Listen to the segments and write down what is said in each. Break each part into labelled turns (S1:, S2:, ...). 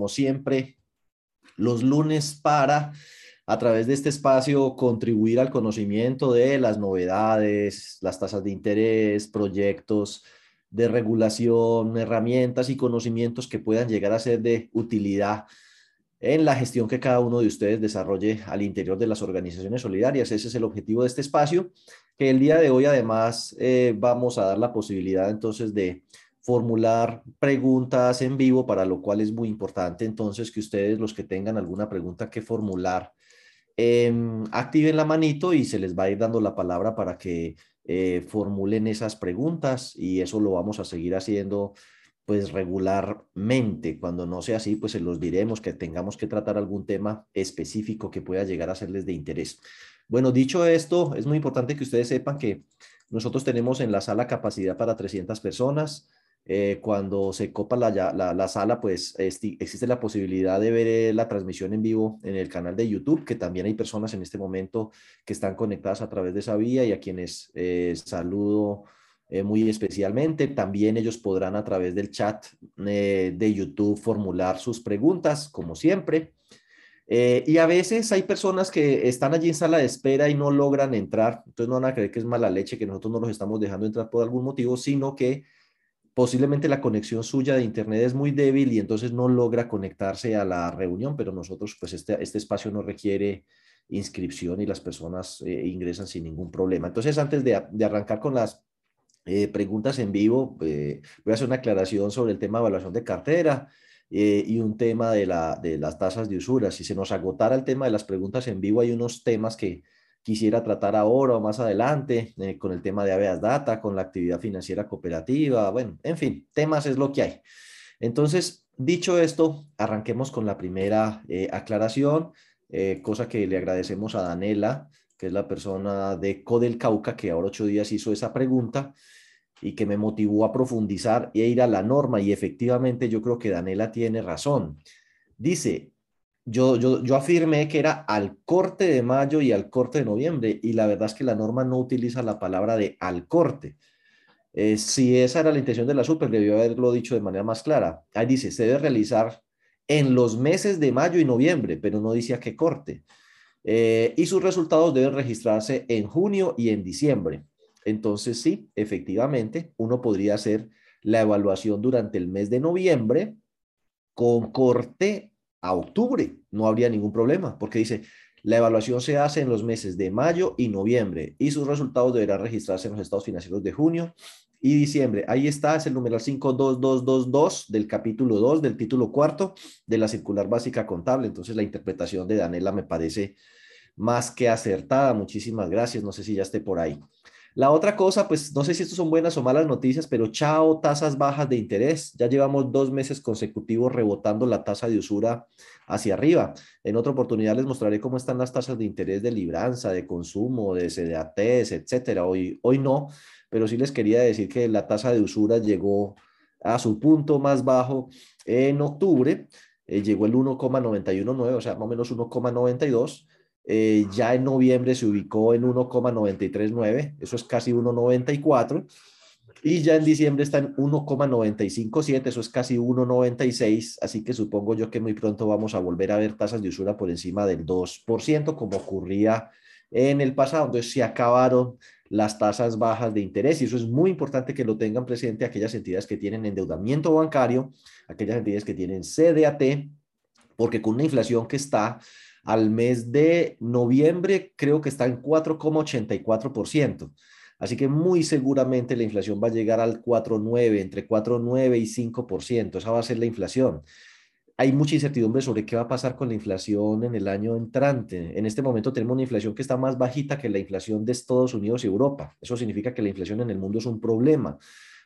S1: como siempre, los lunes para, a través de este espacio, contribuir al conocimiento de las novedades, las tasas de interés, proyectos de regulación, herramientas y conocimientos que puedan llegar a ser de utilidad en la gestión que cada uno de ustedes desarrolle al interior de las organizaciones solidarias. Ese es el objetivo de este espacio, que el día de hoy además eh, vamos a dar la posibilidad entonces de formular preguntas en vivo, para lo cual es muy importante entonces que ustedes, los que tengan alguna pregunta que formular, em, activen la manito y se les va a ir dando la palabra para que eh, formulen esas preguntas y eso lo vamos a seguir haciendo pues regularmente. Cuando no sea así, pues se los diremos que tengamos que tratar algún tema específico que pueda llegar a serles de interés. Bueno, dicho esto, es muy importante que ustedes sepan que nosotros tenemos en la sala capacidad para 300 personas. Eh, cuando se copa la, la, sala, pues existe la posibilidad de ver eh, la transmisión en vivo en el canal de YouTube, que también hay personas en este momento que están conectadas a través de esa vía y a quienes eh, saludo muy especialmente. También ellos podrán a través del chat de YouTube formular sus preguntas, como siempre. y a veces hay personas que están allí en sala de espera y no logran entrar, entonces no van a creer que es mala leche, que nosotros no los estamos dejando entrar por algún motivo, sino que posiblemente la conexión suya de internet es muy débil y entonces no logra conectarse a la reunión, pero nosotros, pues este, este espacio no requiere inscripción y las personas eh, ingresan sin ningún problema. Entonces, antes de, arrancar con las eh, preguntas en vivo, eh, voy a hacer una aclaración sobre el tema de evaluación de cartera y un tema de, la, de las tasas de usura. Si se nos agotara el tema de las preguntas en vivo, hay unos temas que quisiera tratar ahora o más adelante eh, con el tema de Aveas Data, con la actividad financiera cooperativa, bueno, en fin, temas es lo que hay. Entonces, dicho esto, arranquemos con la primera eh, aclaración, eh, cosa que le agradecemos a Danela, que es la persona de Codel Cauca, que ahora ocho días hizo esa pregunta y que me motivó a profundizar e ir a la norma y efectivamente yo creo que Danela tiene razón. Dice, yo, yo, afirmé que era al corte de mayo y al corte de noviembre, y la verdad es que la norma no utiliza la palabra de al corte. Eh, si esa era la intención de la super, debió haberlo dicho de manera más clara. Ahí dice, se debe realizar en los meses de mayo y noviembre, pero no dice a qué corte. Eh, y sus resultados deben registrarse en junio y en diciembre. Entonces, sí, efectivamente, uno podría hacer la evaluación durante el mes de noviembre con corte a octubre, no habría ningún problema, porque dice, la evaluación se hace en los meses de mayo y noviembre y sus resultados deberán registrarse en los estados financieros de junio y diciembre. Ahí está, es el numeral 52222 del capítulo 2 del título cuarto de la circular básica contable. Entonces la interpretación de Danela me parece más que acertada. Muchísimas gracias. No sé si ya esté por ahí. La otra cosa, pues no sé si esto son buenas o malas noticias, pero chao, tasas bajas de interés. Ya llevamos dos meses consecutivos rebotando la tasa de usura hacia arriba. En otra oportunidad les mostraré cómo están las tasas de interés de libranza, de consumo, de CDATs, etcétera. Hoy, hoy no, pero sí les quería decir que la tasa de usura llegó a su punto más bajo en octubre. Eh, llegó el 1,919, o sea, más o menos 1,92 eh, ya en noviembre se ubicó en 1,939, eso es casi 1,94. Y ya en diciembre está en 1,957, eso es casi 1,96. Así que supongo yo que muy pronto vamos a volver a ver tasas de usura por encima del 2%, como ocurría en el pasado. Entonces se acabaron las tasas bajas de interés y eso es muy importante que lo tengan presente aquellas entidades que tienen endeudamiento bancario, aquellas entidades que tienen CDAT, porque con una inflación que está al mes de noviembre creo que está en 4,84%. Así que muy seguramente la inflación va a llegar al 4,9, entre 4,9 y 5%. Esa va a ser la inflación. Hay mucha incertidumbre sobre qué va a pasar con la inflación en el año entrante. En este momento tenemos una inflación que está más bajita que la inflación de Estados Unidos y Europa. Eso significa que la inflación en el mundo es un problema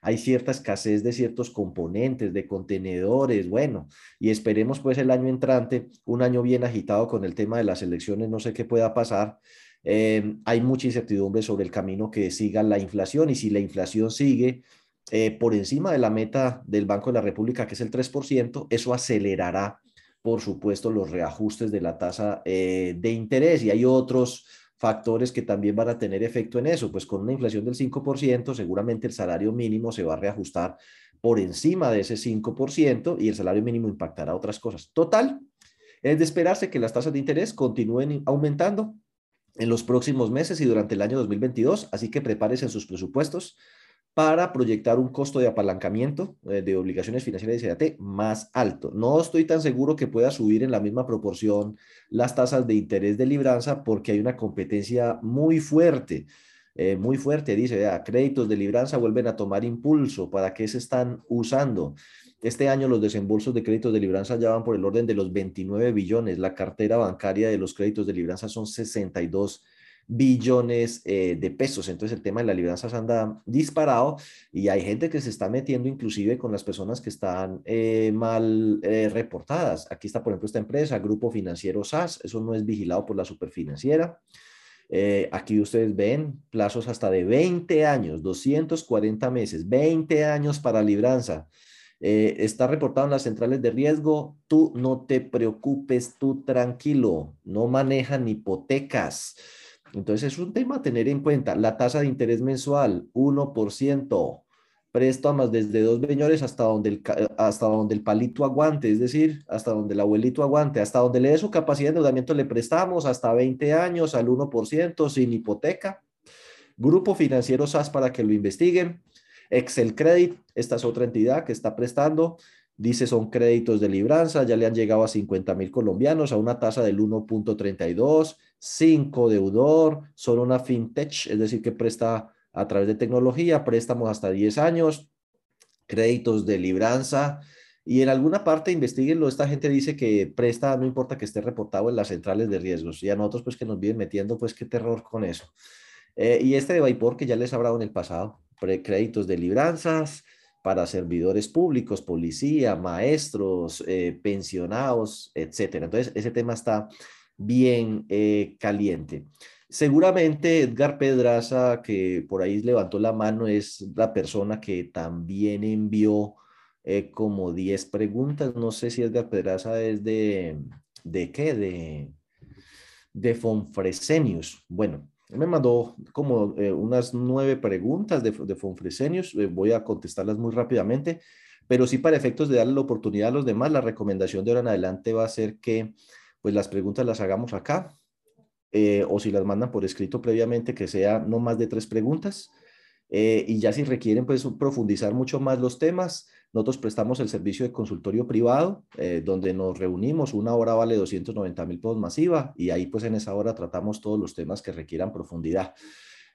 S1: hay cierta escasez de ciertos componentes, de contenedores, bueno, y esperemos pues el año entrante, un año bien agitado con el tema de las elecciones, no sé qué pueda pasar. Em, hay mucha incertidumbre sobre el camino que siga la inflación y si la inflación sigue eh, por encima de la meta del Banco de la República, que es el 3%, eso acelerará, por supuesto, los reajustes de la tasa eh, de interés y hay otros factores que también van a tener efecto en eso. Pues con una inflación del 5%, seguramente el salario mínimo se va a reajustar por encima de ese 5% y el salario mínimo impactará otras cosas. Total, es de esperarse que las tasas de interés continúen aumentando en los próximos meses y durante el año 2022, así que prepárese en sus presupuestos para proyectar un costo de apalancamiento eh, de obligaciones financieras de CDT más alto. No estoy tan seguro que pueda subir en la misma proporción las tasas de interés de libranza porque hay una competencia muy fuerte, eh, muy fuerte. Dice, créditos de libranza vuelven a tomar impulso. ¿Para qué se están usando? Este año los desembolsos de créditos de libranza ya van por el orden de los 29 billones. La cartera bancaria de los créditos de libranza son 62 billones eh, de pesos. Entonces el tema de la libranza se anda disparado y hay gente que se está metiendo inclusive con las personas que están eh, mal eh, reportadas. Aquí está, por ejemplo, esta empresa, Grupo Financiero SAS, eso no es vigilado por la superfinanciera. aquí ustedes ven plazos hasta de 20 años, 240 meses, 20 años para libranza. está reportado en las centrales de riesgo, tú no te preocupes, tú tranquilo, no manejan hipotecas. Entonces es un tema a tener en cuenta. La tasa de interés mensual, 1%. Préstamos desde dos señores hasta donde, hasta donde el palito aguante, es decir, hasta donde el abuelito aguante, hasta donde le dé su capacidad de endeudamiento le prestamos hasta 20 años al 1% sin hipoteca. Grupo Financiero SAS para que lo investiguen. Excel Credit, esta es otra entidad que está prestando Dice son créditos de libranza, ya le han llegado a 50 mil colombianos a una tasa del 1.32, 5 deudor, son una fintech, es decir, que presta a través de tecnología, préstamos hasta 10 años, créditos de libranza, y en alguna parte investiguenlo, esta gente dice que presta, no importa que esté reportado en las centrales de riesgos, y a nosotros pues que nos vienen metiendo, pues qué terror con eso. Eh, y este de Vaipor que ya les he hablado en el pasado, créditos de libranzas, para servidores públicos, policía, maestros, eh, pensionados, etcétera. Entonces, ese tema está bien eh, caliente. Seguramente Edgar Pedraza, que por ahí levantó la mano, es la persona que también envió eh, como 10 preguntas. No sé si Edgar Pedraza es de, ¿de qué? De, de Fonfresenius. Bueno, me mandó como eh, unas nueve preguntas de, de Fonfresenius, eh, voy a contestarlas muy rápidamente, pero sí para efectos de darle la oportunidad a los demás, la recomendación de ahora en adelante va a ser que pues las preguntas las hagamos acá, eh, o si las mandan por escrito previamente, que sea no más de tres preguntas, y ya si requieren pues profundizar mucho más los temas, nosotros prestamos el servicio de consultorio privado, eh, donde nos reunimos, una hora vale 290 mil pesos masiva y ahí pues en esa hora tratamos todos los temas que requieran profundidad.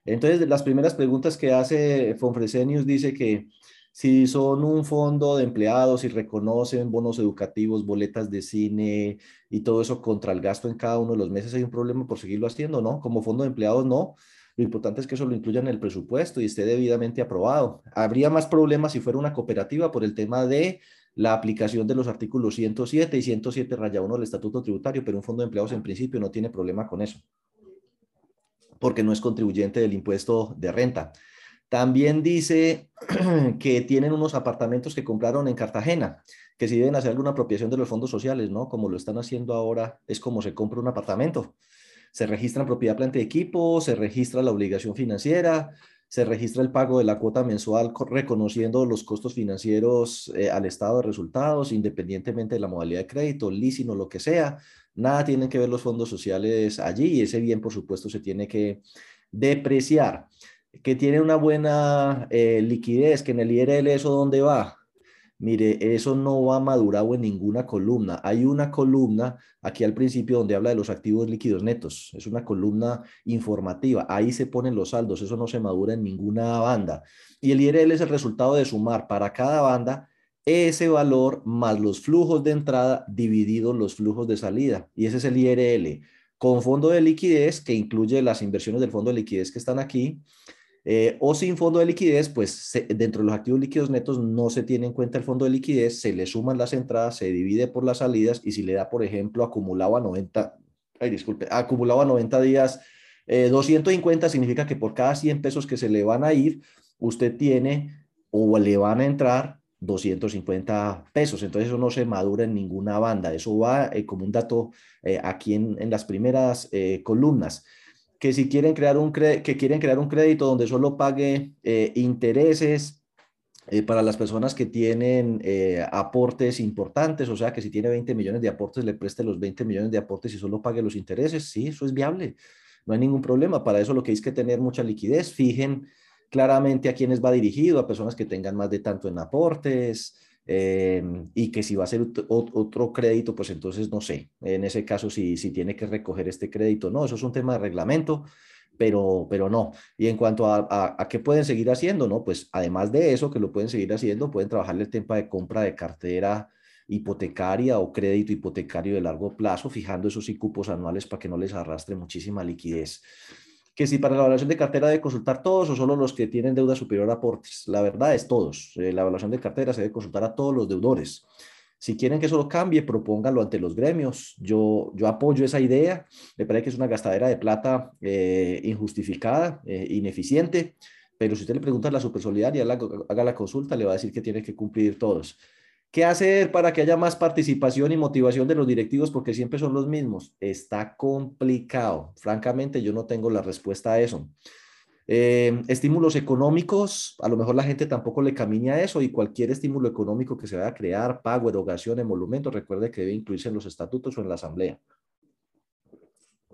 S1: Entonces, las primeras preguntas que hace Fonfresenius dice que si son un fondo de empleados y reconocen bonos educativos, boletas de cine y todo eso contra el gasto en cada uno de los meses, hay un problema por seguirlo haciendo, ¿no? Como fondo de empleados, no. Lo importante es que eso lo incluyan en el presupuesto y esté debidamente aprobado. Habría más problemas si fuera una cooperativa por el tema de la aplicación de los artículos 107 y 107 raya 1 del Estatuto Tributario, pero un fondo de empleados en principio no tiene problema con eso, porque no es contribuyente del impuesto de renta. También dice que tienen unos apartamentos que compraron en Cartagena, que si deben hacer alguna apropiación de los fondos sociales, ¿no? Como lo están haciendo ahora, es como se compra un apartamento se registra en propiedad, planta de equipo, se registra la obligación financiera, se registra el pago de la cuota mensual reconociendo los costos financieros eh, al estado de resultados, independientemente de la modalidad de crédito, leasing o lo que sea. Nada tienen que ver los fondos sociales allí y ese bien, por supuesto, se tiene que depreciar. Que tiene una buena eh, liquidez, que en el IRL eso dónde va? Mire, eso no va madurado en ninguna columna. Hay una columna aquí al principio donde habla de los activos líquidos netos. Es una columna informativa. Ahí se ponen los saldos. Eso no se madura en ninguna banda. Y el IRL es el resultado de sumar para cada banda ese valor más los flujos de entrada divididos los flujos de salida. Y ese es el IRL. Con fondo de liquidez, que incluye las inversiones del fondo de liquidez que están aquí, eh, o sin fondo de liquidez, pues dentro de los activos líquidos netos no se tiene en cuenta el fondo de liquidez, se le suman las entradas, se divide por las salidas y si le da, por ejemplo, acumulado a 90, ay, disculpe, acumulado a 90 días, 250 eh, significa que por cada 100 pesos que se le van a ir, usted tiene o le van a entrar 250 pesos. Entonces eso no se madura en ninguna banda. Eso va eh, como un dato aquí en, en, las primeras columnas que si quieren crear un, que quieren crear un crédito donde solo pague eh, intereses, eh, para las personas que tienen eh, aportes importantes, o sea, que si tiene 20 millones de aportes, le preste los 20 millones de aportes y solo pague los intereses, sí, eso es viable, no hay ningún problema. Para eso lo que hay es que tener mucha liquidez, fijen claramente a quiénes va dirigido, a personas que tengan más de tanto en aportes, eh, y que si va a ser otro crédito, pues entonces no sé, en ese caso si, si tiene que recoger este crédito, no, eso es un tema de reglamento, pero, pero no. Y en cuanto a, a, qué pueden seguir haciendo, ¿no? Pues además de eso, que lo pueden seguir haciendo, pueden trabajarle el tema de compra de cartera hipotecaria o crédito hipotecario de largo plazo, fijando esos cupos anuales para que no les arrastre muchísima liquidez. Que si para la evaluación de cartera debe consultar todos o solo los que tienen deuda superior a aportes. La verdad es todos. Eh, la evaluación de cartera se debe consultar a todos los deudores. Si quieren que eso lo cambie, propónganlo ante los gremios. Yo, yo apoyo esa idea. Me parece que es una gastadera de plata eh, injustificada, eh, ineficiente. Pero si usted le pregunta a la supersolidaria, haga la consulta, le va a decir que tiene que cumplir todos. ¿Qué hacer para que haya más participación y motivación de los directivos? Porque siempre son los mismos. Está complicado. Francamente, yo no tengo la respuesta a eso. Eh, estímulos económicos, a lo mejor la gente tampoco le camina a eso y cualquier estímulo económico que se vaya a crear, pago, erogación, emolumento, recuerde que debe incluirse en los estatutos o en la asamblea.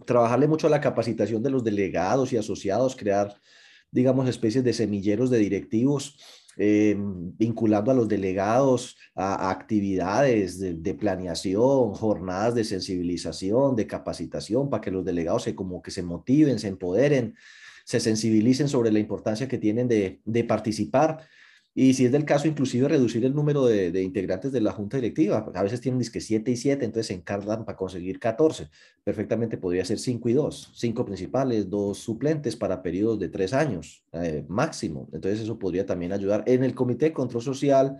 S1: Trabajarle mucho a la capacitación de los delegados y asociados, crear, digamos, especies de semilleros de directivos, eh, vinculando a los delegados a, actividades de, de, planeación, jornadas de sensibilización, de capacitación, para que los delegados se como que se motiven, se empoderen se sensibilicen sobre la importancia que tienen de, participar y si es del caso, inclusive reducir el número de, integrantes de la junta directiva. A veces tienen que 7 y 7, entonces se encargan para conseguir 14. Perfectamente podría ser 5 y 2, 5 principales, 2 suplentes para periodos de 3 años eh, máximo. Entonces eso podría también ayudar. En el Comité de Control Social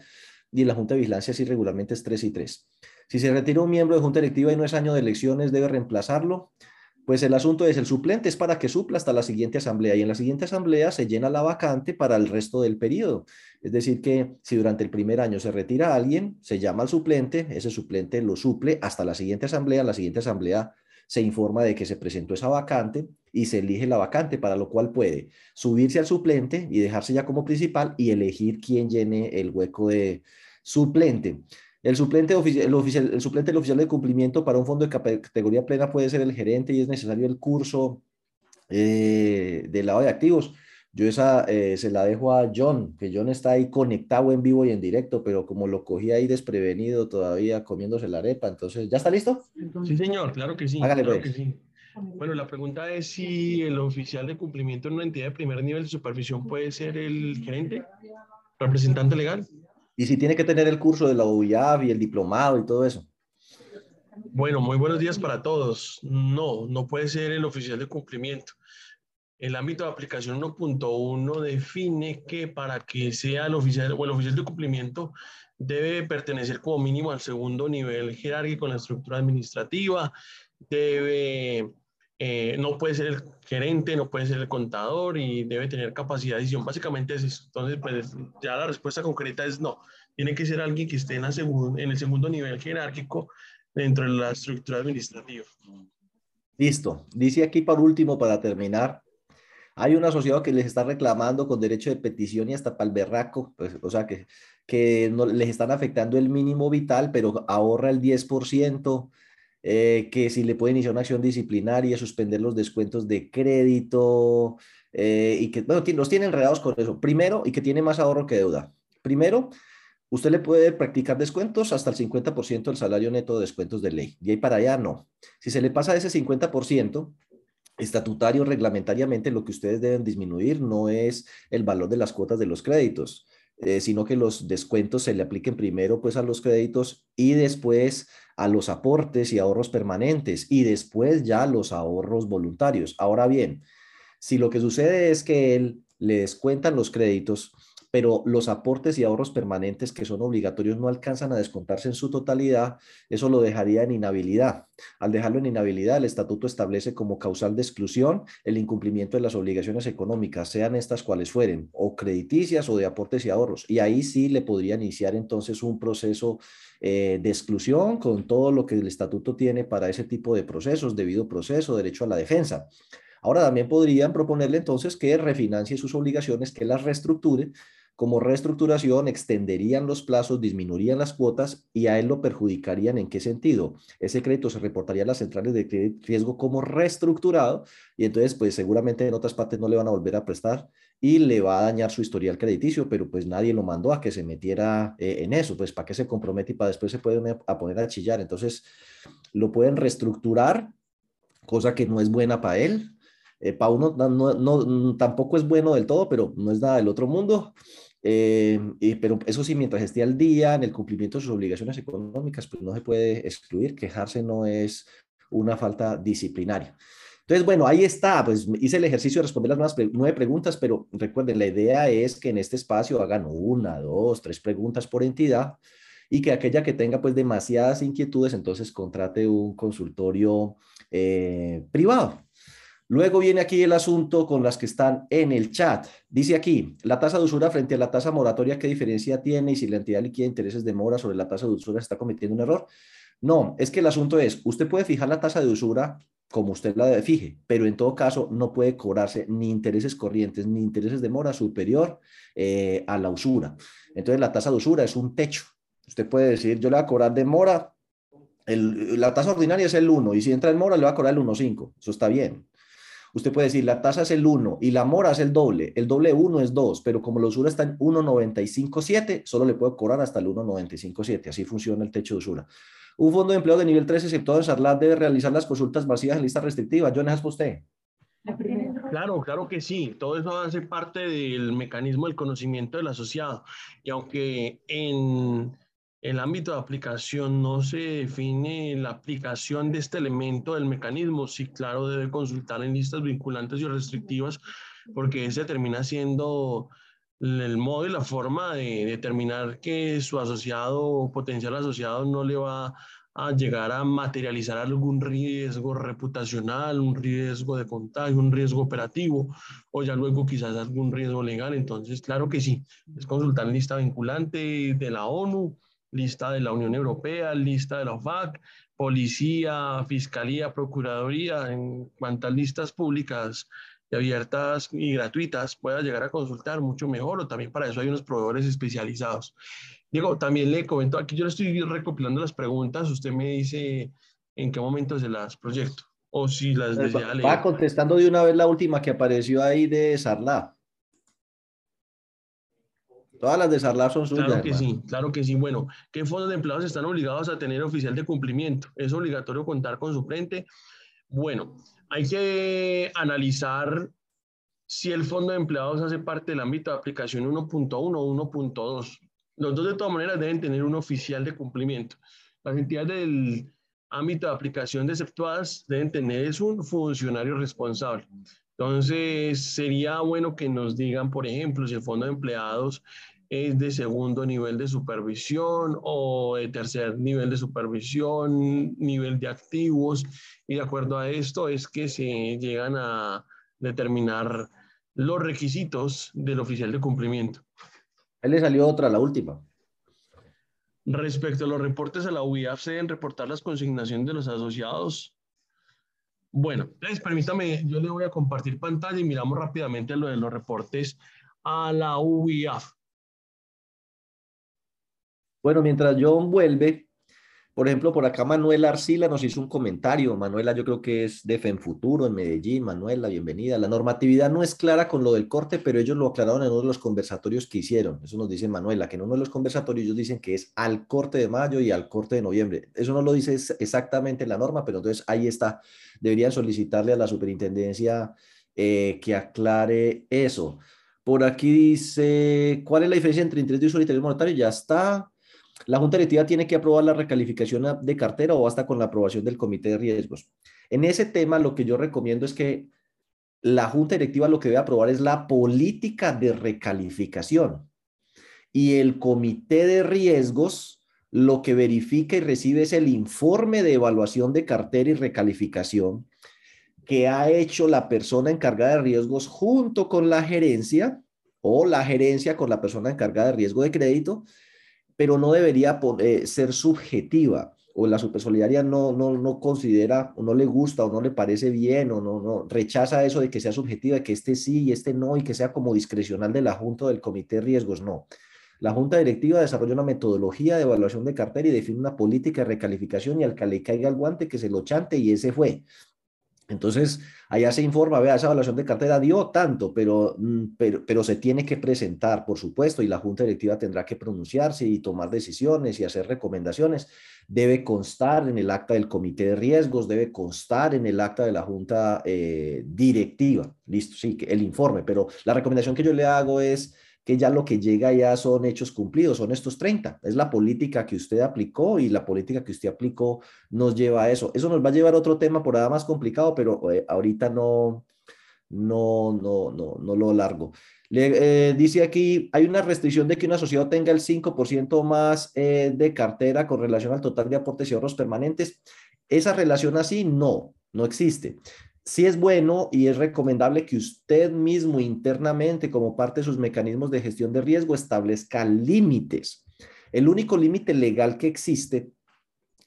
S1: y en la Junta de Vigilancia, sí, regularmente es 3 y 3. Si se retira un miembro de junta directiva y no es año de elecciones, debe reemplazarlo. Pues el asunto es, el suplente es para que supla hasta la siguiente asamblea y en la siguiente asamblea se llena la vacante para el resto del periodo. Es decir, que si durante el primer año se retira alguien, se llama al suplente, ese suplente lo suple hasta la siguiente asamblea, la siguiente asamblea se informa de que se presentó esa vacante y se elige la vacante, para lo cual puede subirse al suplente y dejarse ya como principal y elegir quién llene el hueco de suplente. El suplente, oficial, el, oficial, el suplente del oficial de cumplimiento para un fondo de categoría plena puede ser el gerente y es necesario el curso eh, del lado de activos. Yo esa eh, se la dejo a John, que John está ahí conectado en vivo y en directo, pero como lo cogí ahí desprevenido todavía comiéndose la arepa, entonces, ¿ya está listo?
S2: Sí, señor, claro que sí.
S1: Hágale
S2: claro
S1: pues.
S2: que sí. Bueno, la pregunta es si el oficial de cumplimiento en una entidad de primer nivel de supervisión puede ser el gerente, representante legal.
S1: Y si tiene que tener el curso de la UIAF y el diplomado y todo eso.
S2: Bueno, muy buenos días para todos. No, no puede ser el oficial de cumplimiento. El ámbito de aplicación 1.1 define que para que sea el oficial o el oficial de cumplimiento debe pertenecer como mínimo al segundo nivel jerárquico en la estructura administrativa, debe, eh, no puede ser el gerente, no puede ser el contador y debe tener capacidad de decisión. Básicamente es eso. Entonces, pues ya la respuesta concreta es no. Tiene que ser alguien que esté en, el segundo nivel jerárquico dentro de la estructura administrativa.
S1: Listo. Dice aquí por último, para terminar, hay un asociado que les está reclamando con derecho de petición y hasta para el berraco, pues, o sea, que, que no, les están afectando el mínimo vital, pero ahorra el 10%. Eh, que si le puede iniciar una acción disciplinaria, suspender los descuentos de crédito, eh, y que, bueno, los tiene enredados con eso. Primero, y que tiene más ahorro que deuda. Primero, usted le puede practicar descuentos hasta el 50% del salario neto de descuentos de ley. Y ahí para allá no. Si se le pasa ese 50%, estatutario, reglamentariamente, lo que ustedes deben disminuir no es el valor de las cuotas de los créditos, eh, sino que los descuentos se le apliquen primero pues a los créditos y después a los aportes y ahorros permanentes y después ya los ahorros voluntarios. Ahora bien, si lo que sucede es que él le descuentan los créditos, pero los aportes y ahorros permanentes que son obligatorios no alcanzan a descontarse en su totalidad, eso lo dejaría en inhabilidad. Al dejarlo en inhabilidad, el estatuto establece como causal de exclusión el incumplimiento de las obligaciones económicas, sean estas cuales fueren, o crediticias o de aportes y ahorros. Y ahí sí le podría iniciar entonces un proceso eh, de exclusión con todo lo que el estatuto tiene para ese tipo de procesos, debido proceso, derecho a la defensa. Ahora también podrían proponerle entonces que refinancie sus obligaciones, que las reestructure como reestructuración extenderían los plazos, disminuirían las cuotas y a él lo perjudicarían. ¿En qué sentido? Ese crédito se reportaría a las centrales de riesgo como reestructurado y entonces pues seguramente en otras partes no le van a volver a prestar y le va a dañar su historial crediticio, pero pues nadie lo mandó a que se metiera eh, en eso, pues para qué se compromete y para después se puede a poner a chillar. Entonces lo pueden reestructurar, cosa que no es buena para él. Eh, para uno no, tampoco es bueno del todo, pero no es nada del otro mundo. Eh, pero eso sí, mientras esté al día en el cumplimiento de sus obligaciones económicas, pues no se puede excluir. Quejarse no es una falta disciplinaria. Entonces, bueno, ahí está, pues hice el ejercicio de responder las nueve preguntas, pero recuerden, la idea es que en este espacio hagan una, dos, tres preguntas por entidad y que aquella que tenga pues demasiadas inquietudes, entonces contrate un consultorio eh, privado. Luego viene aquí el asunto con las que están en el chat. Dice aquí, la tasa de usura frente a la tasa moratoria, ¿qué diferencia tiene? Y si la entidad liquida intereses de mora sobre la tasa de usura está cometiendo un error. No, es que el asunto es, usted puede fijar la tasa de usura como usted la fije, pero en todo caso no puede cobrarse ni intereses corrientes ni intereses de mora superior eh, a la usura. Entonces la tasa de usura es un techo. Usted puede decir, yo le voy a cobrar de mora, la tasa ordinaria es el 1 y si entra en mora le va a cobrar el 1.5. Eso está bien. Usted puede decir, la tasa es el 1 y la mora es el doble. El doble 1 es 2, pero como la usura está en 1.957, solo le puedo cobrar hasta el 1.957. Así funciona el techo de usura. Un fondo de empleo de nivel 3 exceptuado en Sarlat debe realizar las consultas masivas en lista restrictiva. John, ¿es usted?
S2: Claro, claro que sí. Todo eso hace parte del mecanismo del conocimiento del asociado. Y aunque en el ámbito de aplicación no se define la aplicación de este elemento del mecanismo, sí, claro, debe consultar en listas vinculantes y restrictivas, porque ese termina siendo el modo y la forma de determinar que su asociado o potencial asociado no le va a llegar a materializar algún riesgo reputacional, un riesgo de contagio, un riesgo operativo o ya luego quizás algún riesgo legal. Entonces, claro que sí, es consultar lista vinculante de la ONU, lista de la Unión Europea, lista de la OFAC, policía, fiscalía, procuraduría, en cuantas listas públicas y abiertas y gratuitas pueda llegar a consultar, mucho mejor, o también para eso hay unos proveedores especializados. Diego, también le comento, aquí yo le estoy recopilando las preguntas, usted me dice en qué momento se las proyecto, o si las
S1: desea leer. Va contestando de una vez la última que apareció ahí de Sarla. Todas las de Sarlab son suyas.
S2: Claro que sí, claro que sí. Bueno, ¿qué fondos de empleados están obligados a tener oficial de cumplimiento? ¿Es obligatorio contar con suplente? Bueno, hay que analizar si el fondo de empleados hace parte del ámbito de aplicación 1.1 o 1.2. Los dos de todas maneras deben tener un oficial de cumplimiento. Las entidades del ámbito de aplicación de exceptuadas deben tener es un funcionario responsable. Entonces, sería bueno que nos digan, por ejemplo, si el fondo de empleados es de segundo nivel de supervisión o de tercer nivel de supervisión, nivel de activos, y de acuerdo a esto es que se llegan a determinar los requisitos del oficial de cumplimiento.
S1: Él le salió otra, la última.
S2: Respecto a los reportes a la UIAF, se deben reportar las consignaciones de los asociados bueno, entonces permítame, yo le voy a compartir pantalla y miramos rápidamente lo de los reportes a la UIAF.
S1: Bueno, mientras John vuelve, por ejemplo, por acá Manuela Arcila nos hizo un comentario. Manuela, yo creo que es de FENFuturo en Medellín. Manuela, bienvenida. La normatividad no es clara con lo del corte, pero ellos lo aclararon en uno de los conversatorios que hicieron. Eso nos dice Manuela, que en uno de los conversatorios ellos dicen que es al corte de mayo y al corte de noviembre. Eso no lo dice exactamente la norma, pero entonces ahí está. Deberían solicitarle a la superintendencia eh, que aclare eso. Por aquí dice, ¿cuál es la diferencia entre interés de uso y interés monetario? Ya está. La Junta Directiva tiene que aprobar la recalificación de cartera o basta con la aprobación del Comité de Riesgos. En ese tema, lo que yo recomiendo es que la Junta Directiva lo que debe aprobar es la política de recalificación y el Comité de Riesgos lo que verifica y recibe es el informe de evaluación de cartera y recalificación que ha hecho la persona encargada de riesgos junto con la gerencia o la gerencia con la persona encargada de riesgo de crédito pero no debería ser subjetiva. o la supersolidaria no, no, no considera o no le gusta o no le parece bien o no, no rechaza eso de que sea subjetiva, que este sí y este no y que sea como discrecional de la Junta del Comité de Riesgos, no. La Junta Directiva desarrolla una metodología de evaluación de cartera y define una política de recalificación y al que le caiga el guante que se lo chante y ese fue. Entonces, allá se informa, vea, esa evaluación de cartera dio tanto, pero, mm, pero, pero se tiene que presentar, por supuesto, y la Junta Directiva tendrá que pronunciarse y tomar decisiones y hacer recomendaciones. Debe constar en el acta del Comité de Riesgos, debe constar en el acta de la Junta eh, Directiva. Listo, sí, el informe, pero la recomendación que yo le hago es que ya lo que llega ya son hechos cumplidos, son estos 30. Es la política que usted aplicó y la política que usted aplicó nos lleva a eso. Eso nos va a llevar a otro tema por nada más complicado, pero eh, ahorita no, no, no, no, no lo largo. Le, eh, dice aquí, hay una restricción de que un asociado tenga el 5% más eh, de cartera con relación al total de aportes y ahorros permanentes. Esa relación así no, no existe sí es bueno y es recomendable que usted mismo internamente, como parte de sus mecanismos de gestión de riesgo, establezca límites. El único límite legal que existe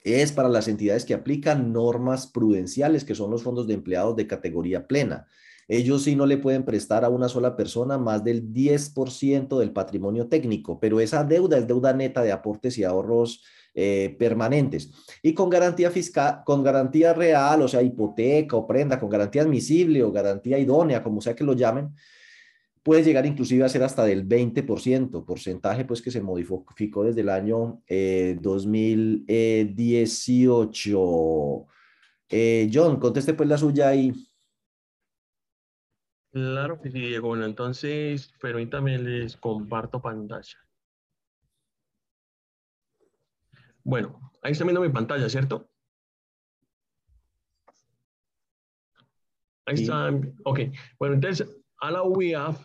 S1: es para las entidades que aplican normas prudenciales, que son los fondos de empleados de categoría plena. Ellos sí no le pueden prestar a una sola persona más del 10% del patrimonio técnico, pero esa deuda es deuda neta de aportes y ahorros eh, permanentes. Y con garantía fiscal, con garantía real, o sea, hipoteca o prenda, con garantía admisible o garantía idónea, como sea que lo llamen, puede llegar inclusive a ser hasta del 20%, porcentaje pues que se modificó desde el año 2018. Eh, eh, John, conteste pues la suya ahí.
S2: Claro que sí, Diego. Bueno, entonces permítame les comparto pantalla. Bueno, ahí está viendo mi pantalla, ¿cierto? Ahí está. Ok. Bueno, entonces, a la UIAF,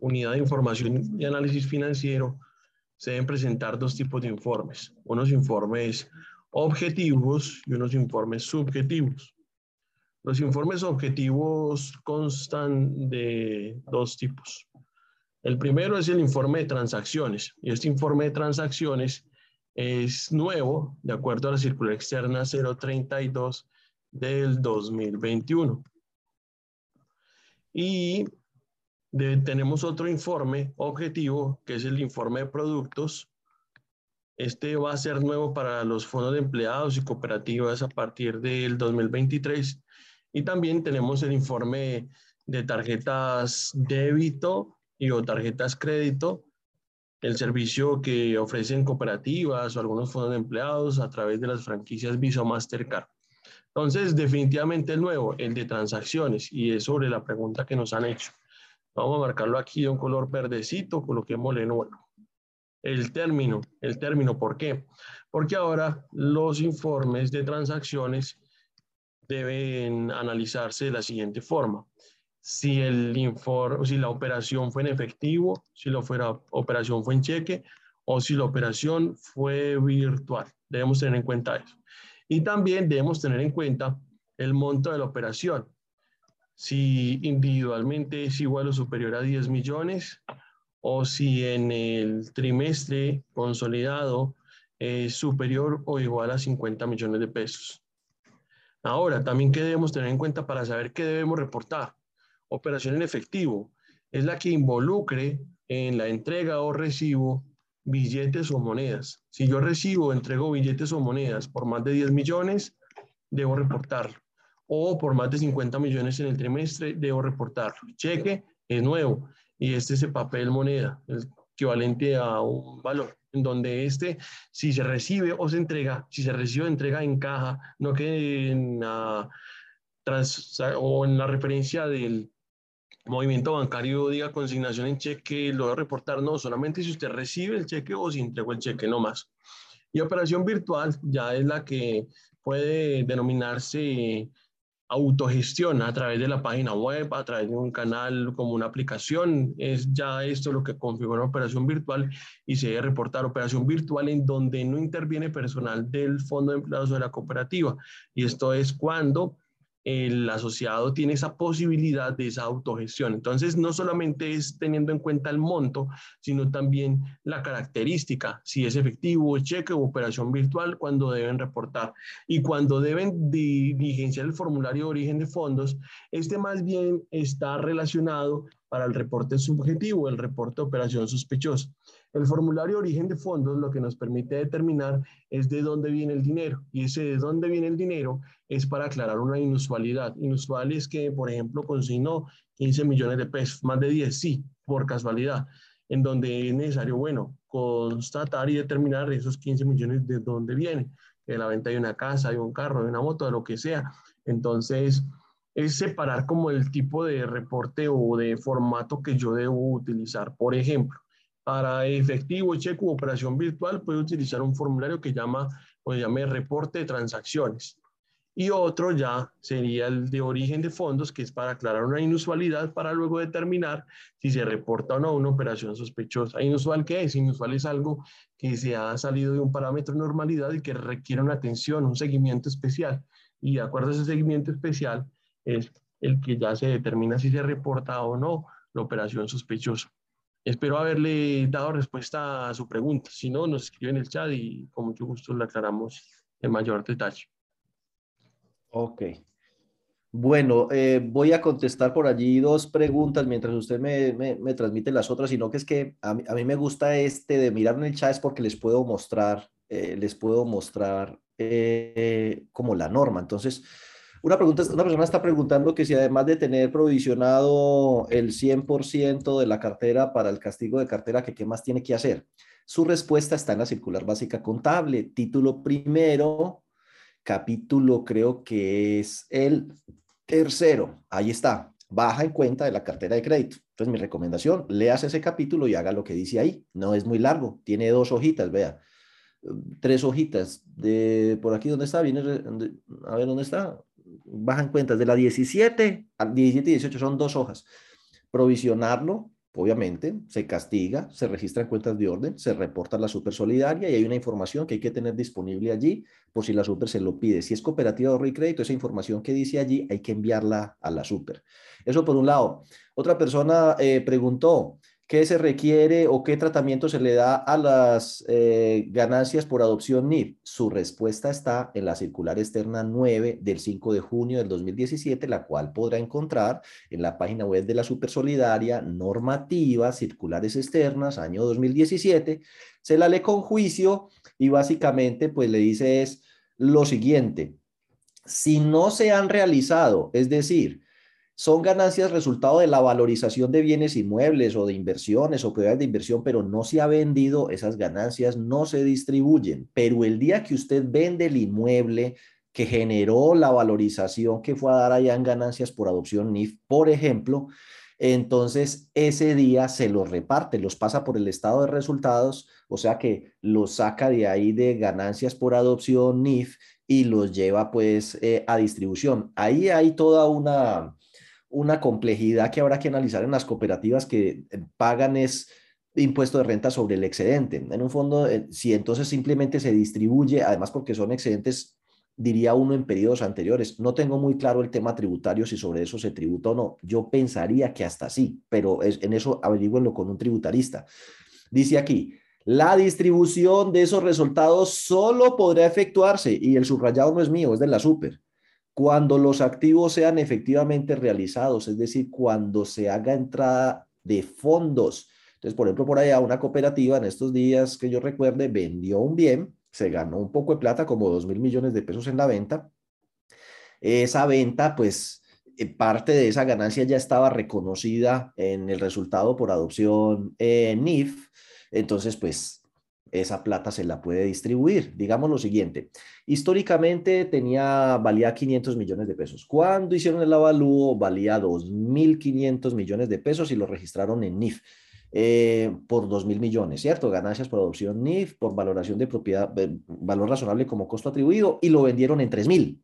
S2: Unidad de Información y Análisis Financiero, se deben presentar dos tipos de informes. Unos informes objetivos y unos informes subjetivos. Los informes objetivos constan de dos tipos. El primero es el informe de transacciones. Y este informe de transacciones es nuevo, de acuerdo a la circular externa 032 del 2021. Y tenemos otro informe objetivo, que es el informe de productos. Este va a ser nuevo para los fondos de empleados y cooperativas a partir del 2023. Y también tenemos el informe de tarjetas débito y o tarjetas crédito, el servicio que ofrecen cooperativas o algunos fondos de empleados a través de las franquicias Visa Mastercard. Entonces, definitivamente el nuevo, el de transacciones, y es sobre la pregunta que nos han hecho. Vamos a marcarlo aquí de un color verdecito, coloquémosle nuevo. El término, el término, ¿por qué? Porque ahora los informes de transacciones deben analizarse de la siguiente forma si, el si la operación fue en efectivo, si la fuera, operación fue en cheque o si la operación fue virtual. Debemos tener en cuenta eso. Y también debemos tener en cuenta el monto de la operación. Si individualmente es igual o superior a 10 millones o si en el trimestre consolidado es superior o igual a 50 millones de pesos. Ahora, también que debemos tener en cuenta para saber qué debemos reportar operación en efectivo es la que involucre en la entrega o recibo billetes o monedas. Si yo recibo o entrego billetes o monedas por más de 10 millones, debo reportarlo. O por más de 50 millones en el trimestre, debo reportarlo. Cheque es nuevo y este es el papel moneda, equivalente a un valor, en donde este, si se recibe o se entrega, si se recibe o entrega en caja, no que en la, o en la referencia del movimiento bancario diga consignación en cheque, lo a reportar, no, solamente si usted recibe el cheque o si entregó el cheque, no más. Y operación virtual ya es la que puede denominarse autogestión a través de la página web, a través de un canal como una aplicación. Es ya esto lo que configura operación virtual y se debe reportar operación virtual en donde no interviene personal del fondo de empleados de la cooperativa. Y esto es cuando el asociado tiene esa posibilidad de esa autogestión. Entonces, no solamente es teniendo en cuenta el monto, sino también la característica, si es efectivo, cheque o operación virtual, cuando deben reportar. Y cuando deben diligenciar el formulario de origen de fondos, este más bien está relacionado para el reporte subjetivo, el reporte de operación sospechosa. El formulario de origen de fondos lo que nos permite determinar es de dónde viene el dinero. Y ese de dónde viene el dinero es para aclarar una inusualidad. Inusual es que, por ejemplo, consignó 15 millones de pesos, más de 10, sí, por casualidad, en donde es necesario, bueno, constatar y determinar esos 15 millones de dónde vienen, de la venta de una casa, de un carro, de una moto, de lo que sea. Entonces, es separar como el tipo de reporte o de formato que yo debo utilizar. Por ejemplo, para efectivo, cheque u operación virtual, puede utilizar un formulario que llama o llame reporte de transacciones. Y otro ya sería el de origen de fondos, que es para aclarar una inusualidad para luego determinar si se reporta o no una operación sospechosa. ¿Inusual qué es? Inusual es algo que se ha salido de un parámetro normalidad y que requiere una atención, un seguimiento especial. Y de acuerdo a ese seguimiento especial es el que ya se determina si se reporta o no la operación sospechosa. Espero haberle dado respuesta a su pregunta. Si no, nos escribe en el chat y con mucho gusto le aclaramos en mayor detalle.
S1: Ok. Bueno, eh, voy a contestar por allí dos preguntas mientras usted me, me, transmite las otras, sino que es que a mí, a mí, me gusta este de mirar en el chat es porque les puedo mostrar, eh, les puedo mostrar eh, como la norma. Entonces, una, pregunta, una persona está preguntando que si además de tener provisionado el 100% de la cartera para el castigo de cartera, que qué más tiene que hacer. Su respuesta está en la circular básica contable, título primero, capítulo creo que es el tercero. Ahí está, baja en cuenta de la cartera de crédito. Entonces mi recomendación, leas ese capítulo y haga lo que dice ahí. No es muy largo, tiene dos hojitas, vea. Tres hojitas. De por aquí, ¿dónde está? Viene, a ver, ¿dónde está? bajan cuentas de la 17 al 17 y 18 son dos hojas. Provisionarlo, obviamente, se castiga, se registra en cuentas de orden, se reporta la super solidaria y hay una información que hay que tener disponible allí por si la super se lo pide. Si es cooperativa de ahorro y crédito, esa información que dice allí hay que enviarla a la super. Eso por un lado. Otra persona eh, preguntó, ¿Qué se requiere o qué tratamiento se le da a las eh, ganancias por adopción NIF? Su respuesta está en la circular externa 9 del 5 de junio del 2017, la cual podrá encontrar en la página web de la Supersolidaria, normativa, circulares externas, año 2017. Se la lee con juicio y básicamente pues le dice es lo siguiente. Si no se han realizado, es decir, son ganancias resultado de la valorización de bienes inmuebles o de inversiones o propiedades de inversión, pero no se ha vendido, esas ganancias no se distribuyen. Pero el día que usted vende el inmueble que generó la valorización que fue a dar allá en ganancias por adopción NIF, por ejemplo, entonces ese día se los reparte, los pasa por el estado de resultados, o sea que los saca de ahí de ganancias por adopción NIF y los lleva pues eh, a distribución. Ahí hay toda una una complejidad que habrá que analizar en las cooperativas que eh, pagan es impuesto de renta sobre el excedente. En un fondo, eh, si entonces simplemente se distribuye, además porque son excedentes, diría uno en periodos anteriores. No tengo muy claro el tema tributario, si sobre eso se tributa o no. Yo pensaría que hasta sí, pero es, en eso averigüenlo con un tributarista. Dice aquí, la distribución de esos resultados solo podrá efectuarse, y el subrayado no es mío, es de la super, cuando los activos sean efectivamente realizados, es decir, cuando se haga entrada de fondos. Entonces, por ejemplo, por allá una cooperativa en estos días que yo recuerde vendió un bien, se ganó un poco de plata, como dos mil millones de pesos en la venta. Esa venta, pues, eh, parte de esa ganancia ya estaba reconocida en el resultado por adopción NIF. Entonces, pues, esa plata se la puede distribuir. Digamos lo siguiente, históricamente tenía, valía 500 millones de pesos. Cuando hicieron el avalúo, valía 2.500 millones de pesos y lo registraron en NIF. Eh, por 2.000 millones, ¿cierto? Ganancias por adopción NIF, por valoración de propiedad, eh, valor razonable como costo atribuido, y lo vendieron en 3.000.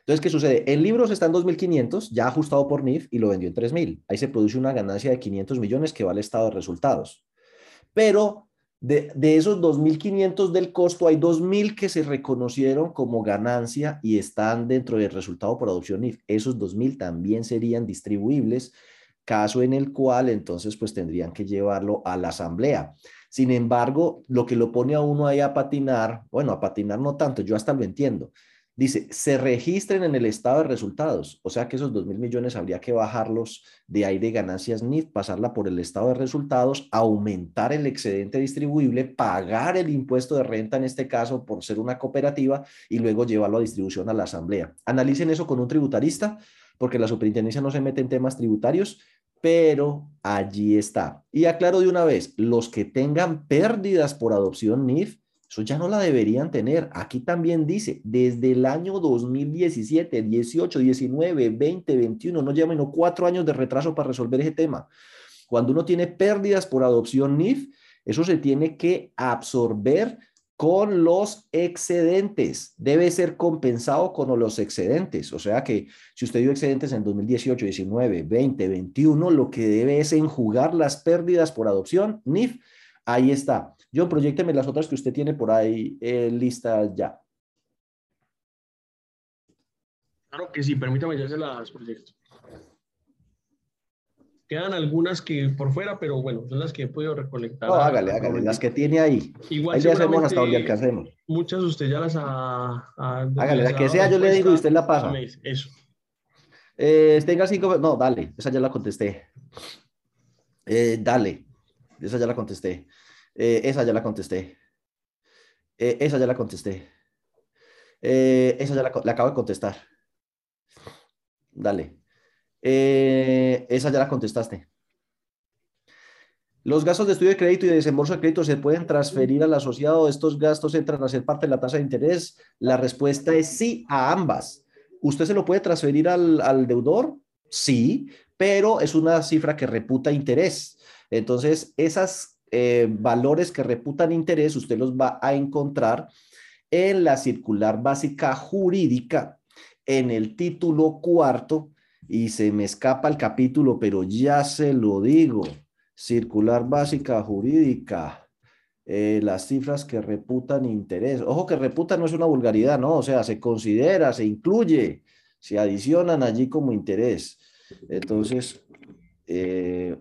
S1: Entonces, ¿qué sucede? En libros está en 2.500, ya ajustado por NIF, y lo vendió en 3.000. Ahí se produce una ganancia de 500 millones que va al estado de resultados. Pero De, de esos 2.500 del costo, hay 2.000 que se reconocieron como ganancia y están dentro del resultado por adopción NIF. Esos 2.000 también serían distribuibles, caso en el cual entonces pues tendrían que llevarlo a la asamblea. Sin embargo, lo que lo pone a uno ahí a patinar, bueno, a patinar no tanto, yo hasta lo entiendo. Dice, se registren en el estado de resultados, o sea que esos 2 mil millones habría que bajarlos de ahí de ganancias NIF, pasarla por el estado de resultados, aumentar el excedente distribuible, pagar el impuesto de renta en este caso por ser una cooperativa y luego llevarlo a distribución a la asamblea. Analicen eso con un tributarista, porque la superintendencia no se mete en temas tributarios, pero allí está. Y aclaro de una vez, los que tengan pérdidas por adopción NIF, eso ya no la deberían tener. Aquí también dice, desde el año 2017, 18, 19, 20, 21, no llevan cuatro años de retraso para resolver ese tema. Cuando uno tiene pérdidas por adopción NIF, eso se tiene que absorber con los excedentes. Debe ser compensado con los excedentes. O sea que si usted dio excedentes en 2018, 19, 20, 21, lo que debe es enjugar las pérdidas por adopción. NIF, ahí está. John, proyecteme las otras que usted tiene por ahí eh, listas ya.
S2: Claro que sí, permítame ya se las proyecto. Quedan algunas que por fuera, pero bueno, son las que he podido recolectar.
S1: No, hágale, hágale, las que tiene ahí.
S2: Igual
S1: ahí le hacemos hasta donde alcancemos.
S2: Muchas usted ya las ha...
S1: hágale, la que sea, yo le digo y usted la pasa.
S2: Eso.
S1: Eh, tenga cinco... No, dale, esa ya la contesté. Eh, dale, esa ya la contesté. Eh, esa ya la contesté. Eh, esa ya la contesté. Eh, esa ya la, la acabo de contestar. Dale. Esa ya la contestaste. Los gastos de estudio de crédito y de desembolso de crédito se pueden transferir al asociado. Estos gastos entran a ser parte de la tasa de interés. La respuesta es sí a ambas. ¿Usted se lo puede transferir al, deudor? Sí, pero es una cifra que reputa interés. Entonces, esos eh, valores que reputan interés, usted los va a encontrar en la circular básica jurídica, en el título cuarto, y se me escapa el capítulo, pero ya se lo digo. Circular básica jurídica. Eh, las cifras que reputan interés. Ojo que reputa no es una vulgaridad, ¿no? O sea, se considera, se incluye, se adicionan allí como interés. Entonces, eh,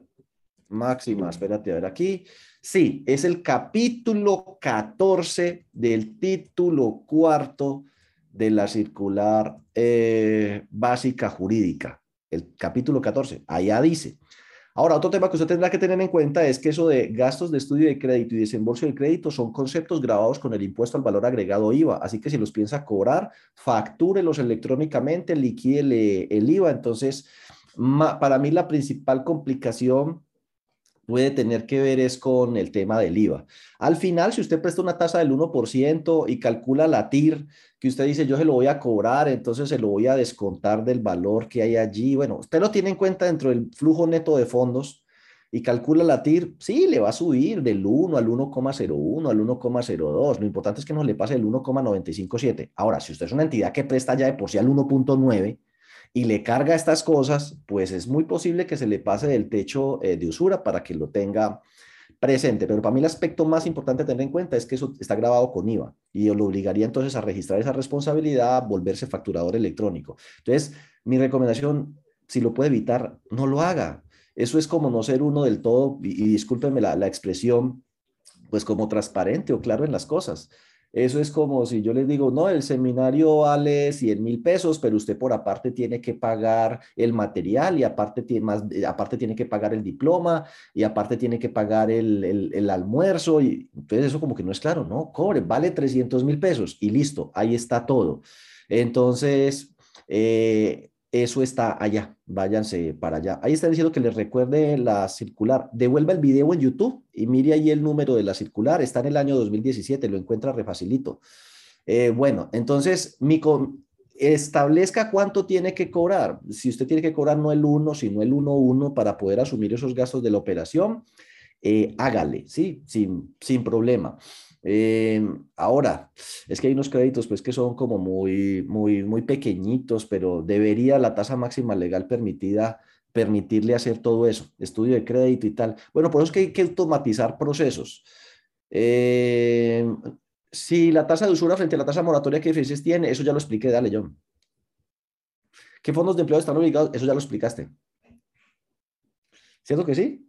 S1: máxima, espérate a ver aquí. Sí, es el capítulo 14 del título cuarto de la circular eh, básica jurídica, el capítulo 14, allá dice. Ahora, otro tema que usted tendrá que tener en cuenta es que eso de gastos de estudio de crédito y desembolso de crédito son conceptos grabados con el impuesto al valor agregado IVA. Así que si los piensa cobrar, factúrelos electrónicamente, liquide el IVA. Entonces, para mí la principal complicación puede tener que ver es con el tema del IVA. Al final, si usted presta una tasa del 1% y calcula la TIR, que usted dice yo se lo voy a cobrar, entonces se lo voy a descontar del valor que hay allí. Bueno, usted lo tiene en cuenta dentro del flujo neto de fondos y calcula la TIR, sí, le va a subir del 1 al 1,01 al 1,02. Lo importante es que no le pase el 1,957. Ahora, si usted es una entidad que presta ya de por sí al 1,9, y le carga estas cosas, pues es muy posible que se le pase del techo eh, de usura para que lo tenga presente. Pero para mí el aspecto más importante a tener en cuenta es que eso está grabado con IVA y lo obligaría entonces a registrar esa responsabilidad, volverse facturador electrónico. Entonces, mi recomendación, si lo puede evitar, no lo haga. Eso es como no ser uno del todo, y, discúlpenme la, la expresión, pues como transparente o claro en las cosas. Eso es como si yo les digo, no, el seminario vale 100 mil pesos, pero usted por aparte tiene que pagar el material y aparte tiene, más, eh, aparte tiene que pagar el diploma y aparte tiene que pagar el, el, almuerzo. Y entonces eso como que no es claro, ¿no? Cobre, vale 300 mil pesos y listo, ahí está todo. Entonces, eh, eso está allá, váyanse para allá. Ahí está diciendo que les recuerde la circular. Devuelva el video en YouTube y mire ahí el número de la circular. Está en el año 2017, lo encuentra refacilito. Eh, bueno, entonces, mi establezca cuánto tiene que cobrar. Si usted tiene que cobrar no el 1, sino el 1-1 para poder asumir esos gastos de la operación, eh, hágale, ¿sí? Sin, sin problema. Em, ahora, es que hay unos créditos pues que son como muy, muy, muy pequeñitos, pero debería la tasa máxima legal permitida permitirle hacer todo eso, estudio de crédito y tal. Bueno, por eso es que hay que automatizar procesos. Eh, si la tasa de usura frente a la tasa moratoria que diferencias tiene, eso ya lo expliqué, dale, John. ¿Qué fondos de empleo están obligados? Eso ya lo explicaste. ¿Cierto que sí?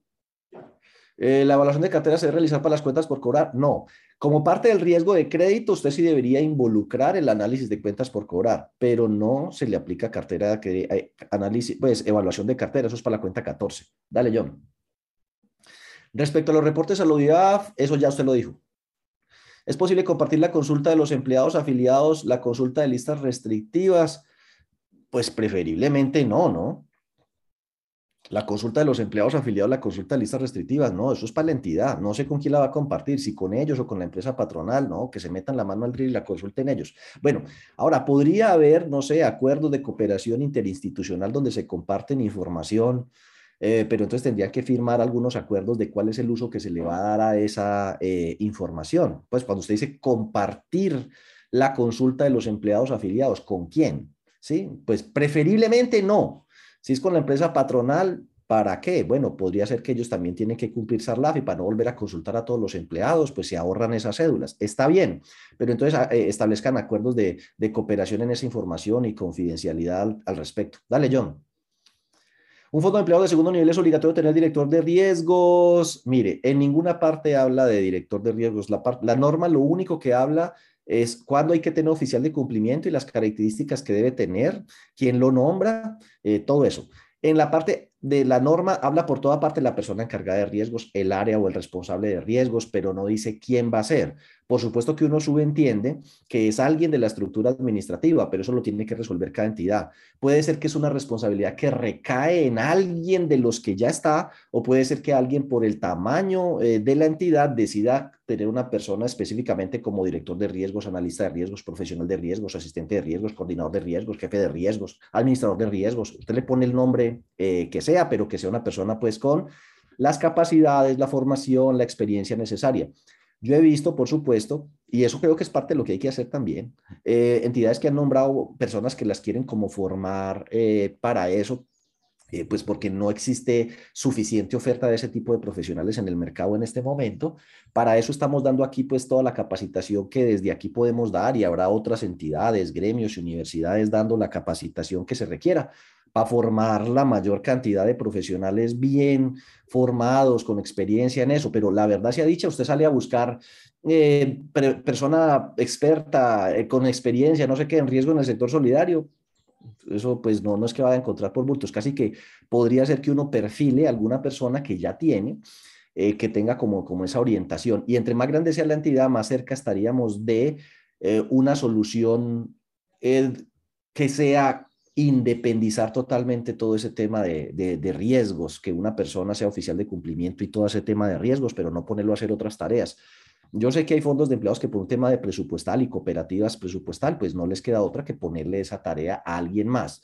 S1: Eh, ¿La evaluación de cartera se debe realizar para las cuentas por cobrar? No. Como parte del riesgo de crédito, usted sí debería involucrar el análisis de cuentas por cobrar, pero no se le aplica cartera que eh, análisis, pues evaluación de cartera, eso es para la cuenta 14. Dale, John. Respecto a los reportes a la UDIAF, eso ya usted lo dijo. ¿Es posible compartir la consulta de los empleados afiliados, la consulta de listas restrictivas? Pues preferiblemente no, ¿no? La consulta de los empleados afiliados, la consulta de listas restrictivas, no, eso es para la entidad. No sé con quién la va a compartir, si con ellos o con la empresa patronal, ¿no? Que se metan la mano al río y la consulten ellos. Bueno, ahora podría haber, no sé, acuerdos de cooperación interinstitucional donde se comparten información, eh, pero entonces tendría que firmar algunos acuerdos de cuál es el uso que se le va a dar a esa eh, información. Pues cuando usted dice compartir la consulta de los empleados afiliados, ¿con quién? Sí, pues preferiblemente no si es con la empresa patronal, ¿para qué? Bueno, podría ser que ellos también tienen que cumplir SARLAF y para no volver a consultar a todos los empleados, pues se ahorran esas cédulas. Está bien, pero entonces ah, eh, establezcan acuerdos de, cooperación en esa información y confidencialidad al, respecto. Dale, John. Un fondo de empleado de segundo nivel es obligatorio tener director de riesgos. Mire, en ninguna parte habla de director de riesgos. La norma lo único que habla es cuándo hay que tener oficial de cumplimiento y las características que debe tener, quién lo nombra, eh, todo eso. En la parte de la norma habla por toda parte la persona encargada de riesgos, el área o el responsable de riesgos, pero no dice quién va a ser. Por supuesto que uno subentiende que es alguien de la estructura administrativa, pero eso lo tiene que resolver cada entidad. Puede ser que es una responsabilidad que recae en alguien de los que ya está, o puede ser que alguien por el tamaño eh, de la entidad decida tener una persona específicamente como director de riesgos, analista de riesgos, profesional de riesgos, asistente de riesgos, coordinador de riesgos, jefe de riesgos, administrador de riesgos. Usted le pone el nombre eh, que sea, pero que sea una persona pues con las capacidades, la formación, la experiencia necesaria. Yo he visto, por supuesto, y eso creo que es parte de lo que hay que hacer también, eh, entidades que han nombrado personas que las quieren como formar eh, para eso, eh, pues porque no existe suficiente oferta de ese tipo de profesionales en el mercado en este momento. Para eso estamos dando aquí pues toda la capacitación que desde aquí podemos dar y habrá otras entidades, gremios y universidades dando la capacitación que se requiera para formar la mayor cantidad de profesionales bien formados, con experiencia en eso. Pero la verdad sea dicha, usted sale a buscar eh, persona experta, eh, con experiencia, no sé qué, en riesgo en el sector solidario. Eso pues no, no es que vaya a encontrar por bultos, casi que podría ser que uno perfile a alguna persona que ya tiene, eh, que tenga como, como esa orientación. Y entre más grande sea la entidad, más cerca estaríamos de una solución que sea independizar totalmente todo ese tema de, riesgos, que una persona sea oficial de cumplimiento y todo ese tema de riesgos, pero no ponerlo a hacer otras tareas. Yo sé que hay fondos de empleados que por un tema de presupuestal y cooperativas presupuestal, pues no les queda otra que ponerle esa tarea a alguien más.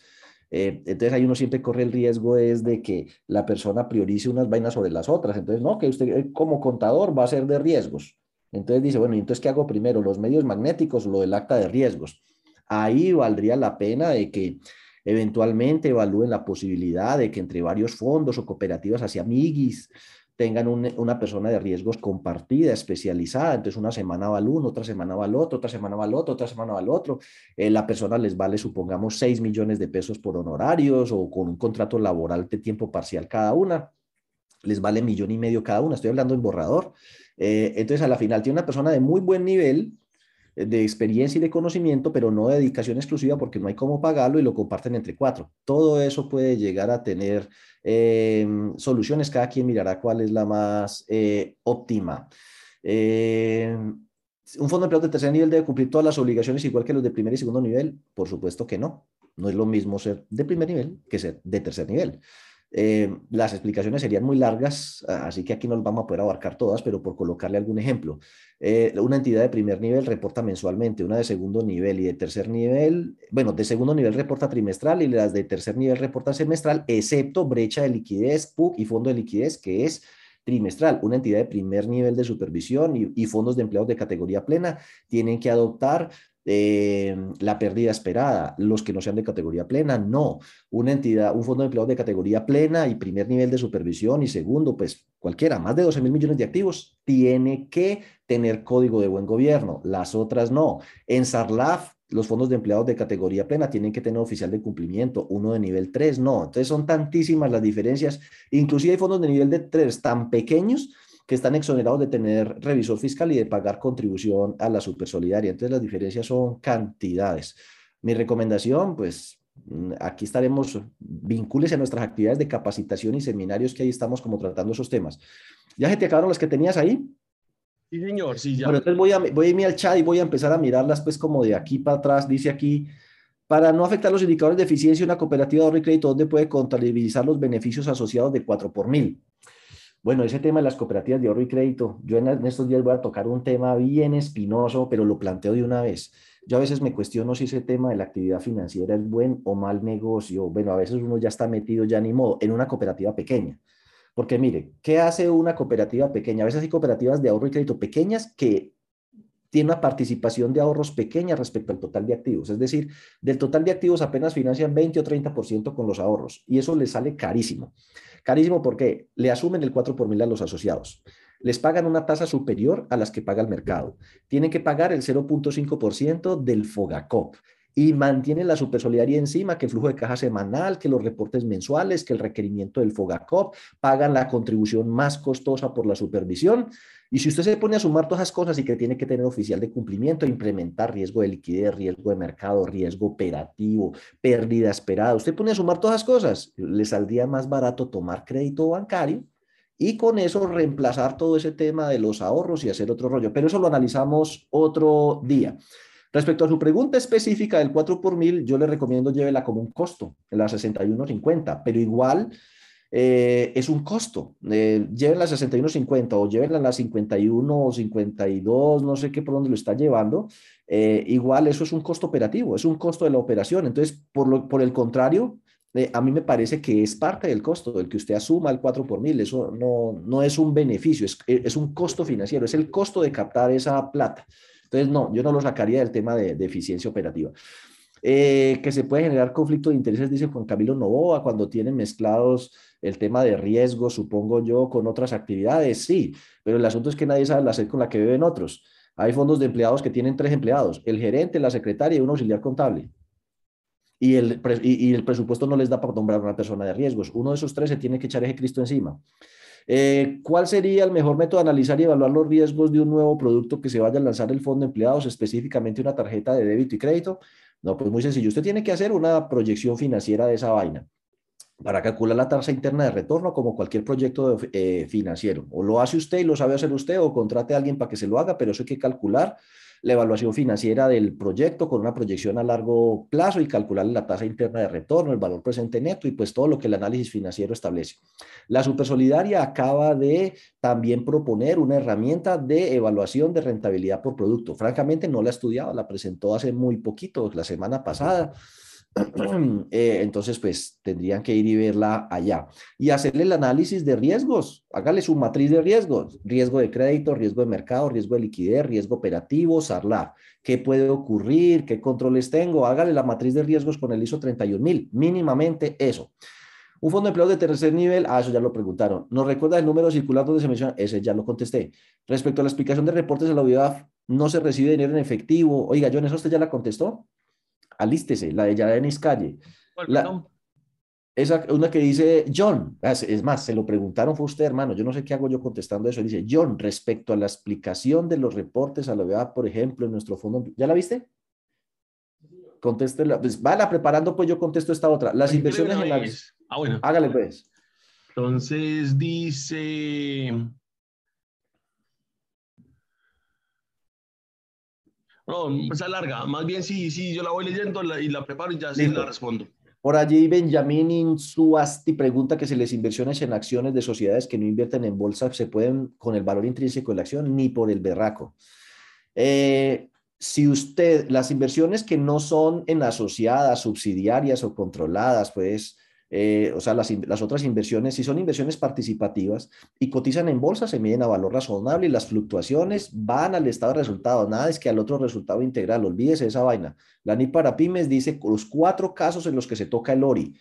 S1: Eh, entonces ahí uno siempre corre el riesgo es de que la persona priorice unas vainas sobre las otras. Entonces, no, que usted eh, como contador va a ser de riesgos. Entonces dice, bueno, ¿y entonces qué hago primero? ¿Los medios magnéticos o lo del acta de riesgos? Ahí valdría la pena de que eventualmente evalúen la posibilidad de que entre varios fondos o cooperativas hacia amiguis tengan una persona de riesgos compartida, especializada. Entonces, una semana va al uno, otra semana va al otro, otra semana va al otro, otra semana va al otro. Eh, la persona les vale, supongamos, 6 millones de pesos por honorarios o con un contrato laboral de tiempo parcial cada una. Les vale millón y medio cada una. Estoy hablando en borrador. Eh, entonces, a la final, tiene una persona de muy buen nivel de experiencia y de conocimiento, pero no de dedicación exclusiva porque no hay cómo pagarlo y lo comparten entre cuatro. Todo eso puede llegar a tener em, soluciones, cada quien mirará cuál es la más eh, óptima. Em, ¿Un fondo de empleados de tercer nivel debe cumplir todas las obligaciones igual que los de primer y segundo nivel? Por supuesto que no. No es lo mismo ser de primer nivel que ser de tercer nivel. Eh, las explicaciones serían muy largas, así que aquí no vamos a poder abarcar todas, pero por colocarle algún ejemplo. Eh, una entidad de primer nivel reporta mensualmente, una de segundo nivel y de tercer nivel, bueno, de segundo nivel reporta trimestral y las de tercer nivel reporta semestral, excepto brecha de liquidez, PUC y fondo de liquidez, que es trimestral. Una entidad de primer nivel de supervisión y, y fondos de empleados de categoría plena tienen que adoptar eh, la pérdida esperada. Los que no sean de categoría plena, no. Una entidad, un fondo de empleados de categoría plena y primer nivel de supervisión y segundo, pues cualquiera, más de 12 mil millones de activos, tiene que tener código de buen gobierno. Las otras no. En SARLAF, los fondos de empleados de categoría plena tienen que tener oficial de cumplimiento, uno de nivel 3 no. Entonces son tantísimas las diferencias. Inclusive hay fondos de nivel de 3 tan pequeños que están exonerados de tener revisor fiscal y de pagar contribución a la supersolidaria. Entonces las diferencias son cantidades. Mi recomendación, pues mm, aquí estaremos, vincúlese a nuestras actividades de capacitación y seminarios que ahí estamos como tratando esos temas. ¿Ya se te acabaron las que tenías ahí?
S2: Sí, señor, sí, ya.
S1: Bueno, entonces voy a, voy a irme al chat y voy a empezar a mirarlas pues como de aquí para atrás. Dice aquí, para no afectar los indicadores de eficiencia, una cooperativa de ahorro y crédito, ¿dónde puede contabilizar los beneficios asociados de 4 por mil? Bueno, ese tema de las cooperativas de ahorro y crédito, yo en, estos días voy a tocar un tema bien espinoso, pero lo planteo de una vez. Yo a veces me cuestiono si ese tema de la actividad financiera es buen o mal negocio. Bueno, a veces uno ya está metido ya ni modo en una cooperativa pequeña. Porque mire, ¿qué hace una cooperativa pequeña? A veces hay cooperativas de ahorro y crédito pequeñas que tienen una participación de ahorros pequeña respecto al total de activos. Es decir, del total de activos apenas financian 20 o 30% con los ahorros y eso les sale carísimo. Carísimo porque le asumen el 4 por mil a los asociados. Les pagan una tasa superior a las que paga el mercado. Tienen que pagar el 0.5% del FOGACOP y mantienen la supersolidaria encima, que el flujo de caja semanal, que los reportes mensuales, que el requerimiento del FOGACOP, pagan la contribución más costosa por la supervisión y si usted se pone a sumar todas esas cosas y que tiene que tener oficial de cumplimiento, implementar riesgo de liquidez, riesgo de mercado, riesgo operativo, pérdida esperada, usted pone a sumar todas esas cosas, le saldría más barato tomar crédito bancario y con eso reemplazar todo ese tema de los ahorros y hacer otro rollo. Pero eso lo analizamos otro día. Respecto a su pregunta específica del 4 por mil, yo le recomiendo llévela como un costo en la 61.50, pero igual eh, es un costo. Eh, lleven la 61.50 o lleven la 51 o 52, no sé qué por dónde lo está llevando. Eh, igual eso es un costo operativo, es un costo de la operación. Entonces, por, lo, por el contrario, eh, a mí me parece que es parte del costo, el que usted asuma el 4 por mil. Eso no, no es un beneficio, es, es un costo financiero, es el costo de captar esa plata. Entonces, no, yo no lo sacaría del tema de, de eficiencia operativa. Eh, que se puede generar conflicto de intereses, dice Juan Camilo Novoa, cuando tienen mezclados el tema de riesgo, supongo yo, con otras actividades, sí, pero el asunto es que nadie sabe la sed con la que beben otros. Hay fondos de empleados que tienen tres empleados, el gerente, la secretaria y un auxiliar contable. Y el, presupuesto no les da para nombrar a una persona de riesgos. Uno de esos tres se tiene que echar ese Cristo encima. Eh, ¿Cuál sería el mejor método de analizar y evaluar los riesgos de un nuevo producto que se vaya a lanzar el fondo de empleados, específicamente una tarjeta de débito y crédito? No, pues muy sencillo. Usted tiene que hacer una proyección financiera de esa vaina para calcular la tasa interna de retorno como cualquier proyecto eh, financiero. O lo hace usted y lo sabe hacer usted o contrate a alguien para que se lo haga, pero eso hay que calcular la evaluación financiera del proyecto con una proyección a largo plazo y calcular la tasa interna de retorno, el valor presente neto y pues todo lo que el análisis financiero establece. La Supersolidaria acaba de también proponer una herramienta de evaluación de rentabilidad por producto. Francamente no la ha estudiado, la presentó hace muy poquito, la semana pasada. Eh, entonces, pues tendrían que ir y verla allá y hacerle el análisis de riesgos. Hágale su matriz de riesgos: riesgo de crédito, riesgo de mercado, riesgo de liquidez, riesgo operativo, SARLA. ¿Qué puede ocurrir? ¿Qué controles tengo? Hágale la matriz de riesgos con el ISO 31000, mínimamente eso. Un fondo de empleo de tercer nivel, ah, eso ya lo preguntaron. ¿Nos recuerda el número circular donde se menciona? Ese ya lo contesté. Respecto a la explicación de reportes de la UIAF, no se recibe dinero en efectivo. Oiga, John, ¿eso usted ya la contestó? Alístese, la de Yadenis Calle. La, esa, una que dice, John, es más, se lo preguntaron, fue usted, hermano, yo no sé qué hago yo contestando eso. Dice, John, respecto a la explicación de los reportes a la OEA, por ejemplo, en nuestro fondo, ¿ya la viste? Contéstela, pues la preparando, pues yo contesto esta otra. Las inversiones en las...
S2: Ah, bueno.
S1: Hágale, pues.
S2: Entonces dice, No, pues larga. Más bien sí, sí, yo la voy leyendo y la preparo y ya sí la respondo.
S1: Por allí Benjamin Insuasti pregunta que si las inversiones en acciones de sociedades que no invierten en bolsa se pueden con el valor intrínseco de la acción ni por el berraco. Eh, si usted, las inversiones que no son en asociadas, subsidiarias o controladas, pues eh, o sea, las, otras inversiones, si son inversiones participativas y cotizan en bolsa, se miden a valor razonable y las fluctuaciones van al estado de resultados, nada es que al otro resultado integral, olvídese esa vaina. La NIP para pymes dice los cuatro casos en los que se toca el ORI.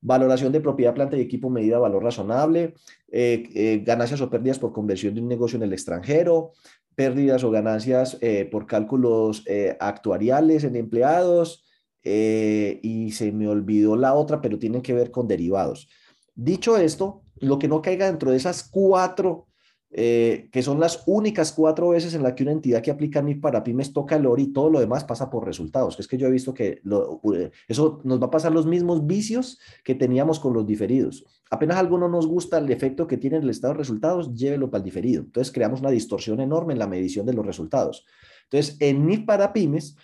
S1: Valoración de propiedad, planta y equipo medida a valor razonable, eh, eh, ganancias o pérdidas por conversión de un negocio en el extranjero, pérdidas o ganancias por cálculos actuariales en empleados, eh, y se me olvidó la otra, pero tienen que ver con derivados. Dicho esto, lo que no caiga dentro de esas cuatro, eh, que son las únicas cuatro veces en la que una entidad que aplica MIF para pymes toca el ORI y todo lo demás pasa por resultados. Es que yo he visto que eso nos va a pasar los mismos vicios que teníamos con los diferidos. Apenas a alguno nos gusta el efecto que tiene el estado de resultados, llévelo para el diferido. Entonces creamos una distorsión enorme en la medición de los resultados. Entonces, en MIF para pymes,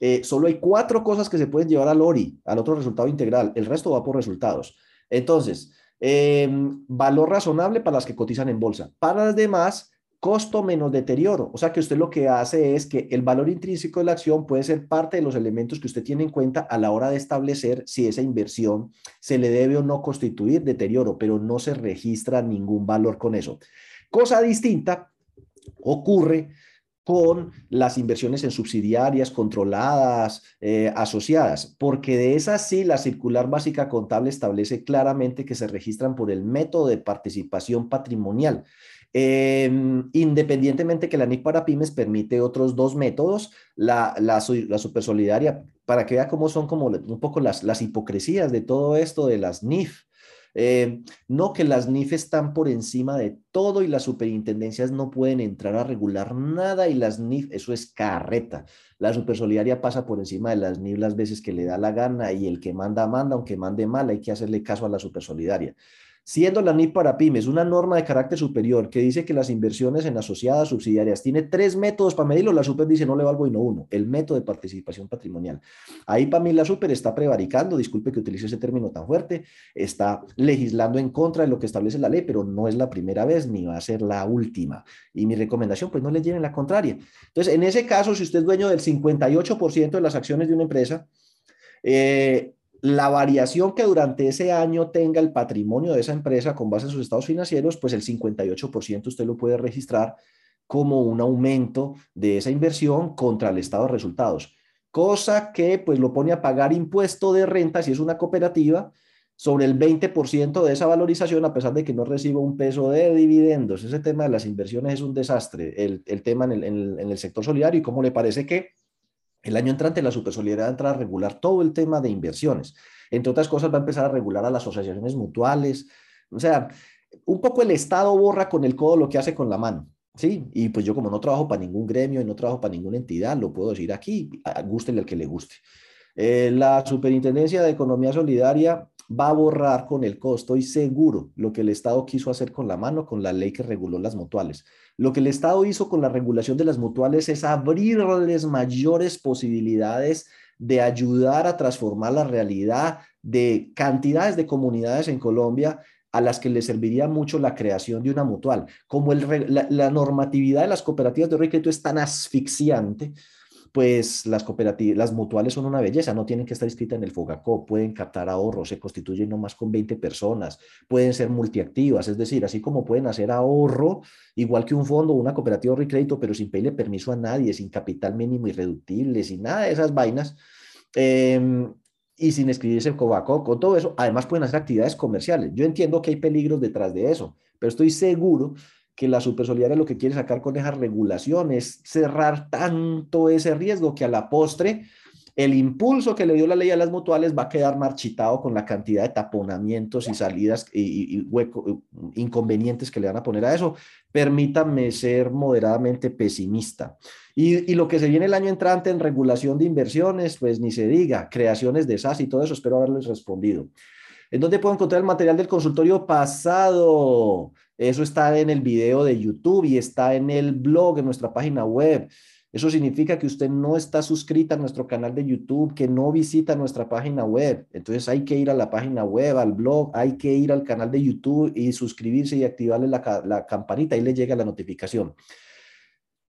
S1: eh, solo hay cuatro cosas que se pueden llevar al ORI, al otro resultado integral. El resto va por resultados. Entonces, em, valor razonable para las que cotizan en bolsa. Para las demás, costo menos deterioro. O sea que usted lo que hace es que el valor intrínseco de la acción puede ser parte de los elementos que usted tiene en cuenta a la hora de establecer si esa inversión se le debe o no constituir deterioro, pero no se registra ningún valor con eso. Cosa distinta ocurre con las inversiones en subsidiarias, controladas, eh, asociadas, porque de esas sí la circular básica contable establece claramente que se registran por el método de participación patrimonial. Em, independientemente que la NIC para pymes permite otros dos métodos, la, la, la supersolidaria, para que vea cómo son como un poco las, las hipocresías de todo esto de las NIF. Eh, no que las NIF están por encima de todo y las superintendencias no pueden entrar a regular nada y las NIF, eso es carreta. La supersolidaria pasa por encima de las NIF las veces que le da la gana y el que manda, manda, aunque mande mal, hay que hacerle caso a la supersolidaria siendo la NIP para pymes una norma de carácter superior que dice que las inversiones en asociadas subsidiarias tiene tres métodos para medirlo, la super dice no le valgo y no uno, el método de participación patrimonial. Ahí para mí la super está prevaricando, disculpe que utilice ese término tan fuerte, está legislando en contra de lo que establece la ley, pero no es la primera vez ni va a ser la última. Y mi recomendación, pues no le lleven la contraria. Entonces, en ese caso, si usted es dueño del 58% de las acciones de una empresa, eh, la variación que durante ese año tenga el patrimonio de esa empresa con base en sus estados financieros, pues el 58% usted lo puede registrar como un aumento de esa inversión contra el estado de resultados, cosa que pues lo pone a pagar impuesto de renta si es una cooperativa sobre el 20% de esa valorización a pesar de que no reciba un peso de dividendos. Ese tema de las inversiones es un desastre, el, tema en el, en el sector solidario y cómo le parece que el año entrante la supersolidaridad va a entrar a regular todo el tema de inversiones. Entre otras cosas va a empezar a regular a las asociaciones mutuales. O sea, un poco el Estado borra con el codo lo que hace con la mano. Sí, y pues yo como no trabajo para ningún gremio y no trabajo para ninguna entidad, lo puedo decir aquí, gústele al que le guste. Eh, la Superintendencia de Economía Solidaria va a borrar con el costo y seguro lo que el Estado quiso hacer con la mano, con la ley que reguló las mutuales. Lo que el Estado hizo con la regulación de las mutuales es abrirles mayores posibilidades de ayudar a transformar la realidad de cantidades de comunidades en Colombia a las que les serviría mucho la creación de una mutual. Como la, normatividad de las cooperativas de crédito es tan asfixiante, pues las cooperativas, las mutuales son una belleza, no tienen que estar inscritas en el FOGACO, pueden captar ahorros, se constituyen no más con 20 personas, pueden ser multiactivas, es decir, así como pueden hacer ahorro, igual que un fondo o una cooperativa de crédito, pero sin pedirle permiso a nadie, sin capital mínimo irreductible, sin nada de esas vainas, em, y sin escribirse en FOGACO, con todo eso, además pueden hacer actividades comerciales. Yo entiendo que hay peligros detrás de eso, pero estoy seguro que la supersolidaria lo que quiere sacar con esa regulación es cerrar tanto ese riesgo que a la postre el impulso que le dio la ley a las mutuales va a quedar marchitado con la cantidad de taponamientos y salidas y, inconvenientes que le van a poner a eso. Permítanme ser moderadamente pesimista. Y, y, lo que se viene el año entrante en regulación de inversiones, pues ni se diga, creaciones de SAS y todo eso, espero haberles respondido. ¿En dónde puedo encontrar el material del consultorio pasado? Eso está en el video de YouTube y está en el blog, en nuestra página web. Eso significa que usted no está suscrita a nuestro canal de YouTube, que no visita nuestra página web. Entonces hay que ir a la página web, al blog, hay que ir al canal de YouTube y suscribirse y activarle la, la campanita. Ahí le llega la notificación.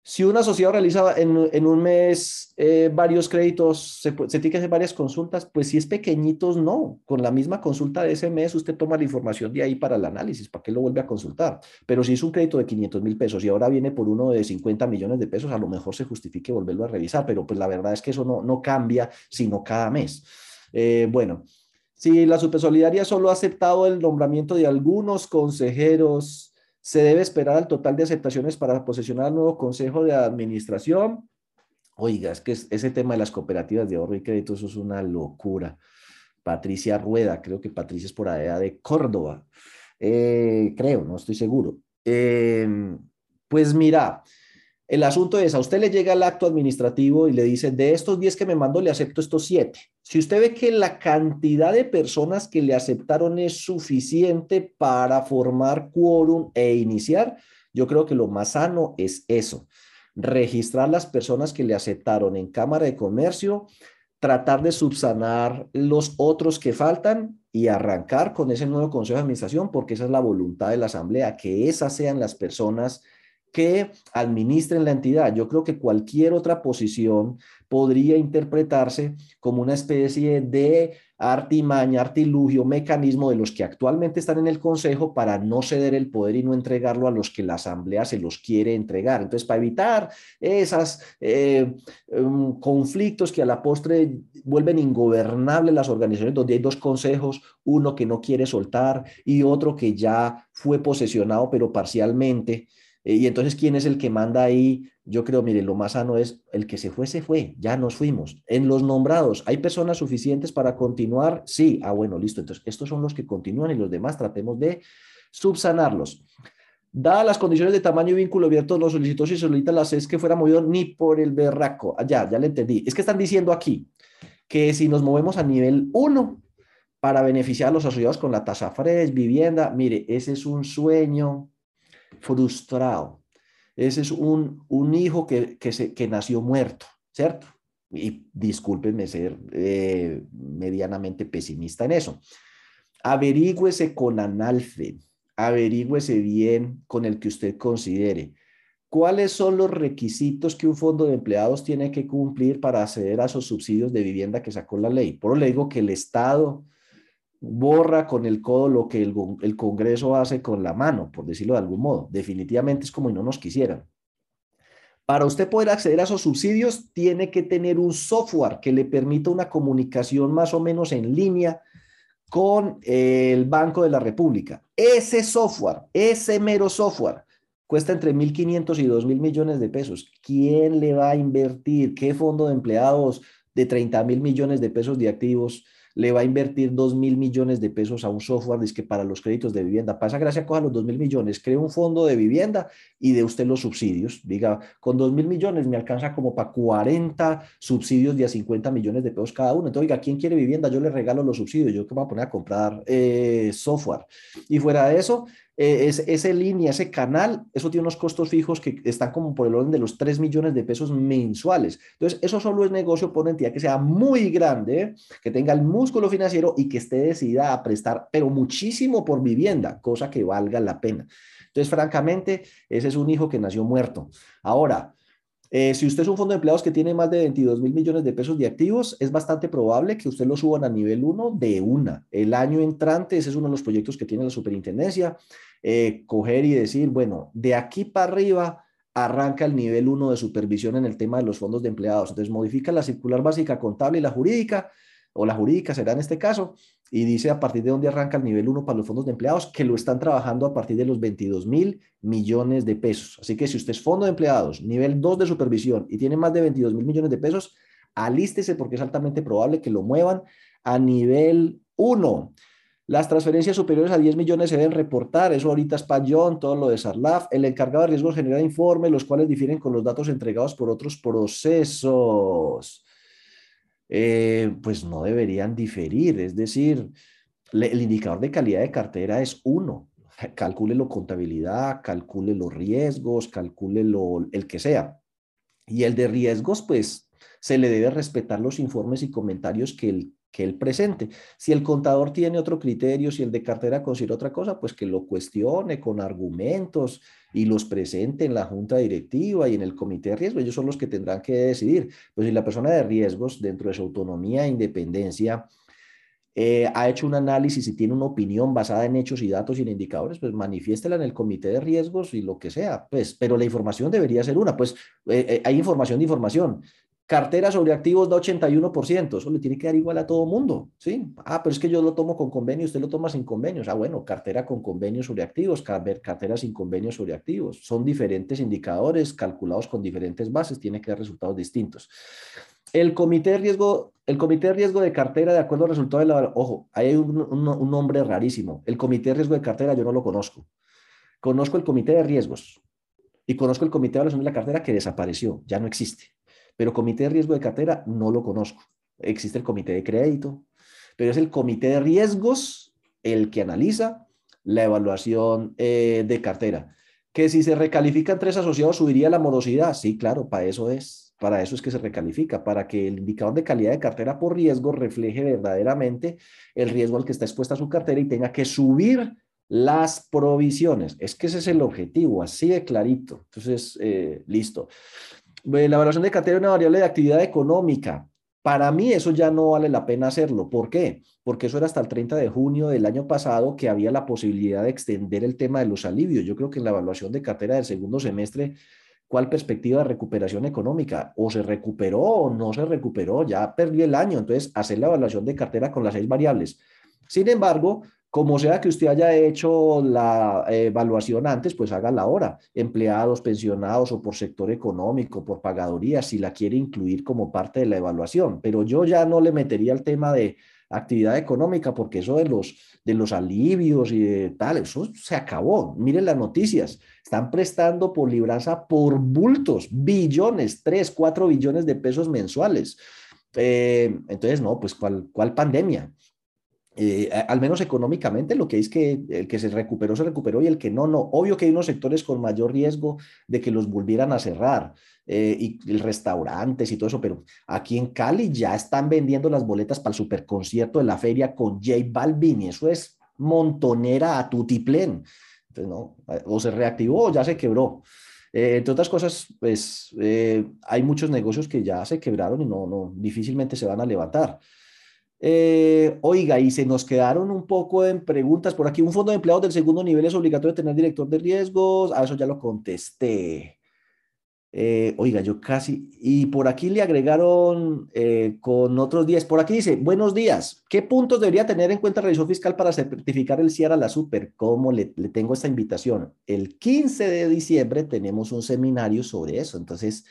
S1: Si una sociedad realiza en, un mes eh, varios créditos, se, tiene que hacer varias consultas, pues si es pequeñitos, no. Con la misma consulta de ese mes, usted toma la información de ahí para el análisis, ¿para qué lo vuelve a consultar? Pero si es un crédito de 500 mil pesos y ahora viene por uno de 50 millones de pesos, a lo mejor se justifique volverlo a revisar, pero pues la verdad es que eso no, no cambia, sino cada mes. Eh, bueno, si la Supersolidaria solo ha aceptado el nombramiento de algunos consejeros, se debe esperar al total de aceptaciones para posesionar al nuevo Consejo de Administración. Oiga, es que ese tema de las cooperativas de ahorro y crédito, eso es una locura. Patricia Rueda, creo que Patricia es por allá de Córdoba. Eh, creo, no estoy seguro. Em, pues mira, el asunto es, a usted le llega el acto administrativo y le dice, de estos 10 que me mandó, le acepto estos 7. Si usted ve que la cantidad de personas que le aceptaron es suficiente para formar quórum e iniciar, yo creo que lo más sano es eso, registrar las personas que le aceptaron en Cámara de Comercio, tratar de subsanar los otros que faltan y arrancar con ese nuevo Consejo de Administración, porque esa es la voluntad de la Asamblea, que esas sean las personas que administren la entidad. Yo creo que cualquier otra posición podría interpretarse como una especie de artimaña, artilugio, mecanismo de los que actualmente están en el Consejo para no ceder el poder y no entregarlo a los que la Asamblea se los quiere entregar. Entonces, para evitar esos eh, em, conflictos que a la postre vuelven ingobernables las organizaciones donde hay dos consejos, uno que no quiere soltar y otro que ya fue posesionado pero parcialmente, y entonces, ¿quién es el que manda ahí? Yo creo, mire, lo más sano es el que se fue, se fue, ya nos fuimos. En los nombrados, ¿hay personas suficientes para continuar? Sí, ah, bueno, listo. Entonces, estos son los que continúan y los demás tratemos de subsanarlos. Dadas las condiciones de tamaño y vínculo abierto, los solicitó y solicitan las es que fuera movido ni por el berraco. Ah, ya, ya le entendí. Es que están diciendo aquí que si nos movemos a nivel 1 para beneficiar a los asociados con la tasa fresh, vivienda, mire, ese es un sueño, frustrado. Ese es un, un hijo que, que, se, que nació muerto, ¿cierto? Y discúlpenme ser eh, medianamente pesimista en eso. Averígüese con Analfe, averígüese bien con el que usted considere. ¿Cuáles son los requisitos que un fondo de empleados tiene que cumplir para acceder a esos subsidios de vivienda que sacó la ley? Por eso le digo que el Estado borra con el codo lo que el, Congreso hace con la mano, por decirlo de algún modo. Definitivamente es como si no nos quisieran. Para usted poder acceder a esos subsidios, tiene que tener un software que le permita una comunicación más o menos en línea con el Banco de la República. Ese software, ese mero software, cuesta entre 1.500 y 2.000 millones de pesos. ¿Quién le va a invertir? ¿Qué fondo de empleados de 30 mil millones de pesos de activos le va a invertir 2 mil millones de pesos a un software que para los créditos de vivienda. Pasa gracia, coja los 2 mil millones, crea un fondo de vivienda y de usted los subsidios. Diga, con 2 mil millones me alcanza como para 40 subsidios de a 50 millones de pesos cada uno. Entonces, oiga, ¿quién quiere vivienda? Yo le regalo los subsidios, yo que voy a poner a comprar eh, software. Y fuera de eso, eh, ese línea, ese canal, eso tiene unos costos fijos que están como por el orden de los 3 millones de pesos mensuales. Entonces, eso solo es negocio por una entidad que sea muy grande, que tenga el músculo financiero y que esté decidida a prestar, pero muchísimo por vivienda, cosa que valga la pena. Entonces, francamente, ese es un hijo que nació muerto. Ahora, eh, si usted es un fondo de empleados que tiene más de 22 mil millones de pesos de activos, es bastante probable que usted lo suban a nivel 1 de una. El año entrante, ese es uno de los proyectos que tiene la superintendencia, eh, coger y decir, bueno, de aquí para arriba arranca el nivel 1 de supervisión en el tema de los fondos de empleados. Entonces modifica la circular básica contable y la jurídica, o la jurídica será en este caso, y dice a partir de dónde arranca el nivel 1 para los fondos de empleados, que lo están trabajando a partir de los 22 mil millones de pesos. Así que si usted es fondo de empleados, nivel 2 de supervisión y tiene más de 22 mil millones de pesos, alístese porque es altamente probable que lo muevan a nivel 1. Las transferencias superiores a 10 millones se deben reportar, eso ahorita es Payón, todo lo de Sarlaf. El encargado de riesgos genera informes, los cuales difieren con los datos entregados por otros procesos. Eh, pues no deberían diferir. Es decir, el indicador de calidad de cartera es uno. Calcule lo contabilidad, calcule los riesgos, calcule lo, el que sea. Y el de riesgos, pues se le debe respetar los informes y comentarios que el que él presente. Si el contador tiene otro criterio, si el de cartera considera otra cosa, pues que lo cuestione con argumentos y los presente en la junta directiva y en el comité de riesgo. Ellos son los que tendrán que decidir. Pues si la persona de riesgos, dentro de su autonomía e independencia, eh, ha hecho un análisis y tiene una opinión basada en hechos y datos y en indicadores, pues manifiéstela en el comité de riesgos y lo que sea, pues, pero la información debería ser una, pues eh, eh, hay información de información. Cartera sobre activos da 81%, eso le tiene que dar igual a todo mundo, ¿sí? Ah, pero es que yo lo tomo con convenio, usted lo toma sin convenios. Ah, bueno, cartera con convenio sobre activos, cartera sin convenio sobre activos. Son diferentes indicadores calculados con diferentes bases, tiene que dar resultados distintos. El comité de riesgo, el comité de riesgo de cartera, de acuerdo al resultado de la... Ojo, hay un, un nombre rarísimo. El comité de riesgo de cartera yo no lo conozco. Conozco el comité de riesgos y conozco el comité de evaluación de la cartera que desapareció, ya no existe. Pero comité de riesgo de cartera no lo conozco. Existe el comité de crédito, pero es el comité de riesgos el que analiza la evaluación eh, de cartera. Que si se recalifican tres asociados, subiría la morosidad. Sí, claro, para eso es. Para eso es que se recalifica, para que el indicador de calidad de cartera por riesgo refleje verdaderamente el riesgo al que está expuesta su cartera y tenga que subir las provisiones. Es que ese es el objetivo, así de clarito. Entonces, eh, listo. Eh, la evaluación de cartera es una variable de actividad económica. Para mí eso ya no vale la pena hacerlo. ¿Por qué? Porque eso era hasta el 30 de junio del año pasado que había la posibilidad de extender el tema de los alivios. Yo creo que en la evaluación de cartera del segundo semestre, ¿cuál perspectiva de recuperación económica? O se recuperó o no se recuperó, ya perdió el año. Entonces, hacer la evaluación de cartera con las seis variables. Sin embargo, como sea que usted haya hecho la evaluación antes, pues hágala ahora. Empleados, pensionados o por sector económico, por pagaduría, si la quiere incluir como parte de la evaluación. Pero yo ya no le metería el tema de actividad económica porque eso de los, de los alivios y de tal, eso se acabó. Miren las noticias. Están prestando por libranza por bultos, billones, 3, 4 billones de pesos mensuales. Eh, entonces, no, pues ¿cuál, cuál pandemia? Eh, al menos económicamente, lo que es que el que se recuperó, se recuperó y el que no, no. Obvio que hay unos sectores con mayor riesgo de que los volvieran a cerrar eh, y restaurantes y todo eso, pero aquí en Cali ya están vendiendo las boletas para el superconcierto de la feria con J Balvin y eso es montonera a tutiplén. Entonces, no, o se reactivó o ya se quebró. Eh, entre otras cosas, pues hay muchos negocios que ya se quebraron y no, no, difícilmente se van a levantar. Eh, oiga, y se nos quedaron un poco en preguntas por aquí. ¿Un fondo de empleados del segundo nivel es obligatorio tener director de riesgos? A eso ya lo contesté. Eh, oiga, yo casi, y por aquí le agregaron eh, con otros días, por aquí dice, buenos días, ¿qué puntos debería tener en cuenta el revisor fiscal para certificar el CIAR a la super? ¿Cómo le, le, tengo esta invitación? El 15 de diciembre tenemos un seminario sobre eso, entonces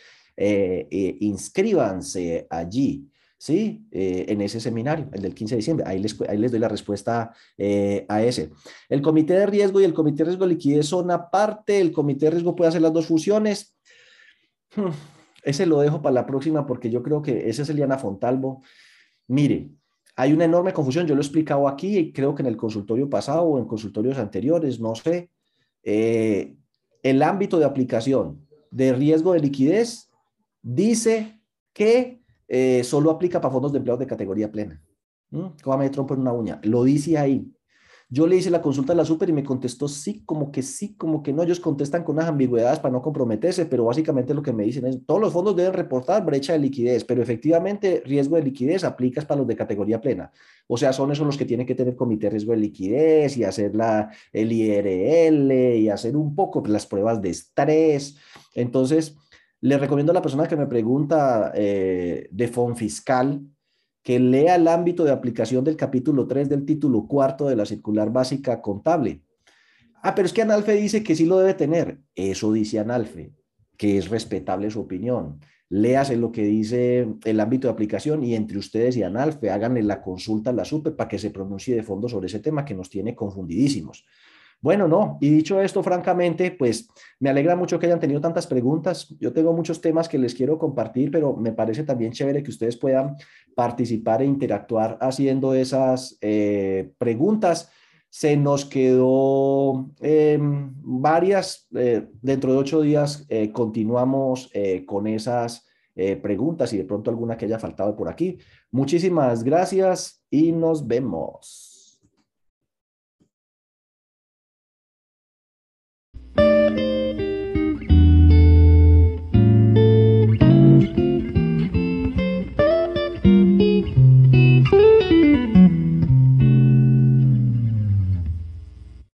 S1: inscríbanse allí. ¿Sí? Eh, en ese seminario, el del 15 de diciembre. Ahí les, ahí les doy la respuesta eh, a ese. El comité de riesgo y el comité de riesgo de liquidez son aparte. El comité de riesgo puede hacer las dos fusiones. Hmm, ese lo dejo para la próxima porque yo creo que ese es Eliana Fontalvo. Mire, hay una enorme confusión. Yo lo he explicado aquí y creo que en el consultorio pasado o en consultorios anteriores, no sé. Eh, el ámbito de aplicación de riesgo de liquidez dice que eh, solo aplica para fondos de empleados de categoría plena. ¿Mm? ¿Cómo me trompo en una uña? Lo dice ahí. Yo le hice la consulta a la super y me contestó sí, como que sí, como que no. Ellos contestan con unas ambigüedades para no comprometerse, pero básicamente lo que me dicen es, todos los fondos deben reportar brecha de liquidez, pero efectivamente riesgo de liquidez aplicas para los de categoría plena. O sea, son esos los que tienen que tener comité de riesgo de liquidez y hacer la, el IRL y hacer un poco las pruebas de estrés. Entonces, le recomiendo a la persona que me pregunta eh, de FON fiscal que lea el ámbito de aplicación del capítulo 3 del título cuarto de la circular básica contable. Ah, pero es que Analfe dice que sí lo debe tener. Eso dice Analfe, que es respetable su opinión. Léase lo que dice el ámbito de aplicación y entre ustedes y Analfe háganle la consulta la SUPE para que se pronuncie de fondo sobre ese tema que nos tiene confundidísimos. Bueno, no, y dicho esto, francamente, pues me alegra mucho que hayan tenido tantas preguntas. Yo tengo muchos temas que les quiero compartir, pero me parece también chévere que ustedes puedan participar e interactuar haciendo esas eh, preguntas. Se nos quedó em, varias, eh, dentro de ocho días eh, continuamos con esas preguntas y de pronto alguna que haya faltado por aquí. Muchísimas gracias y nos vemos.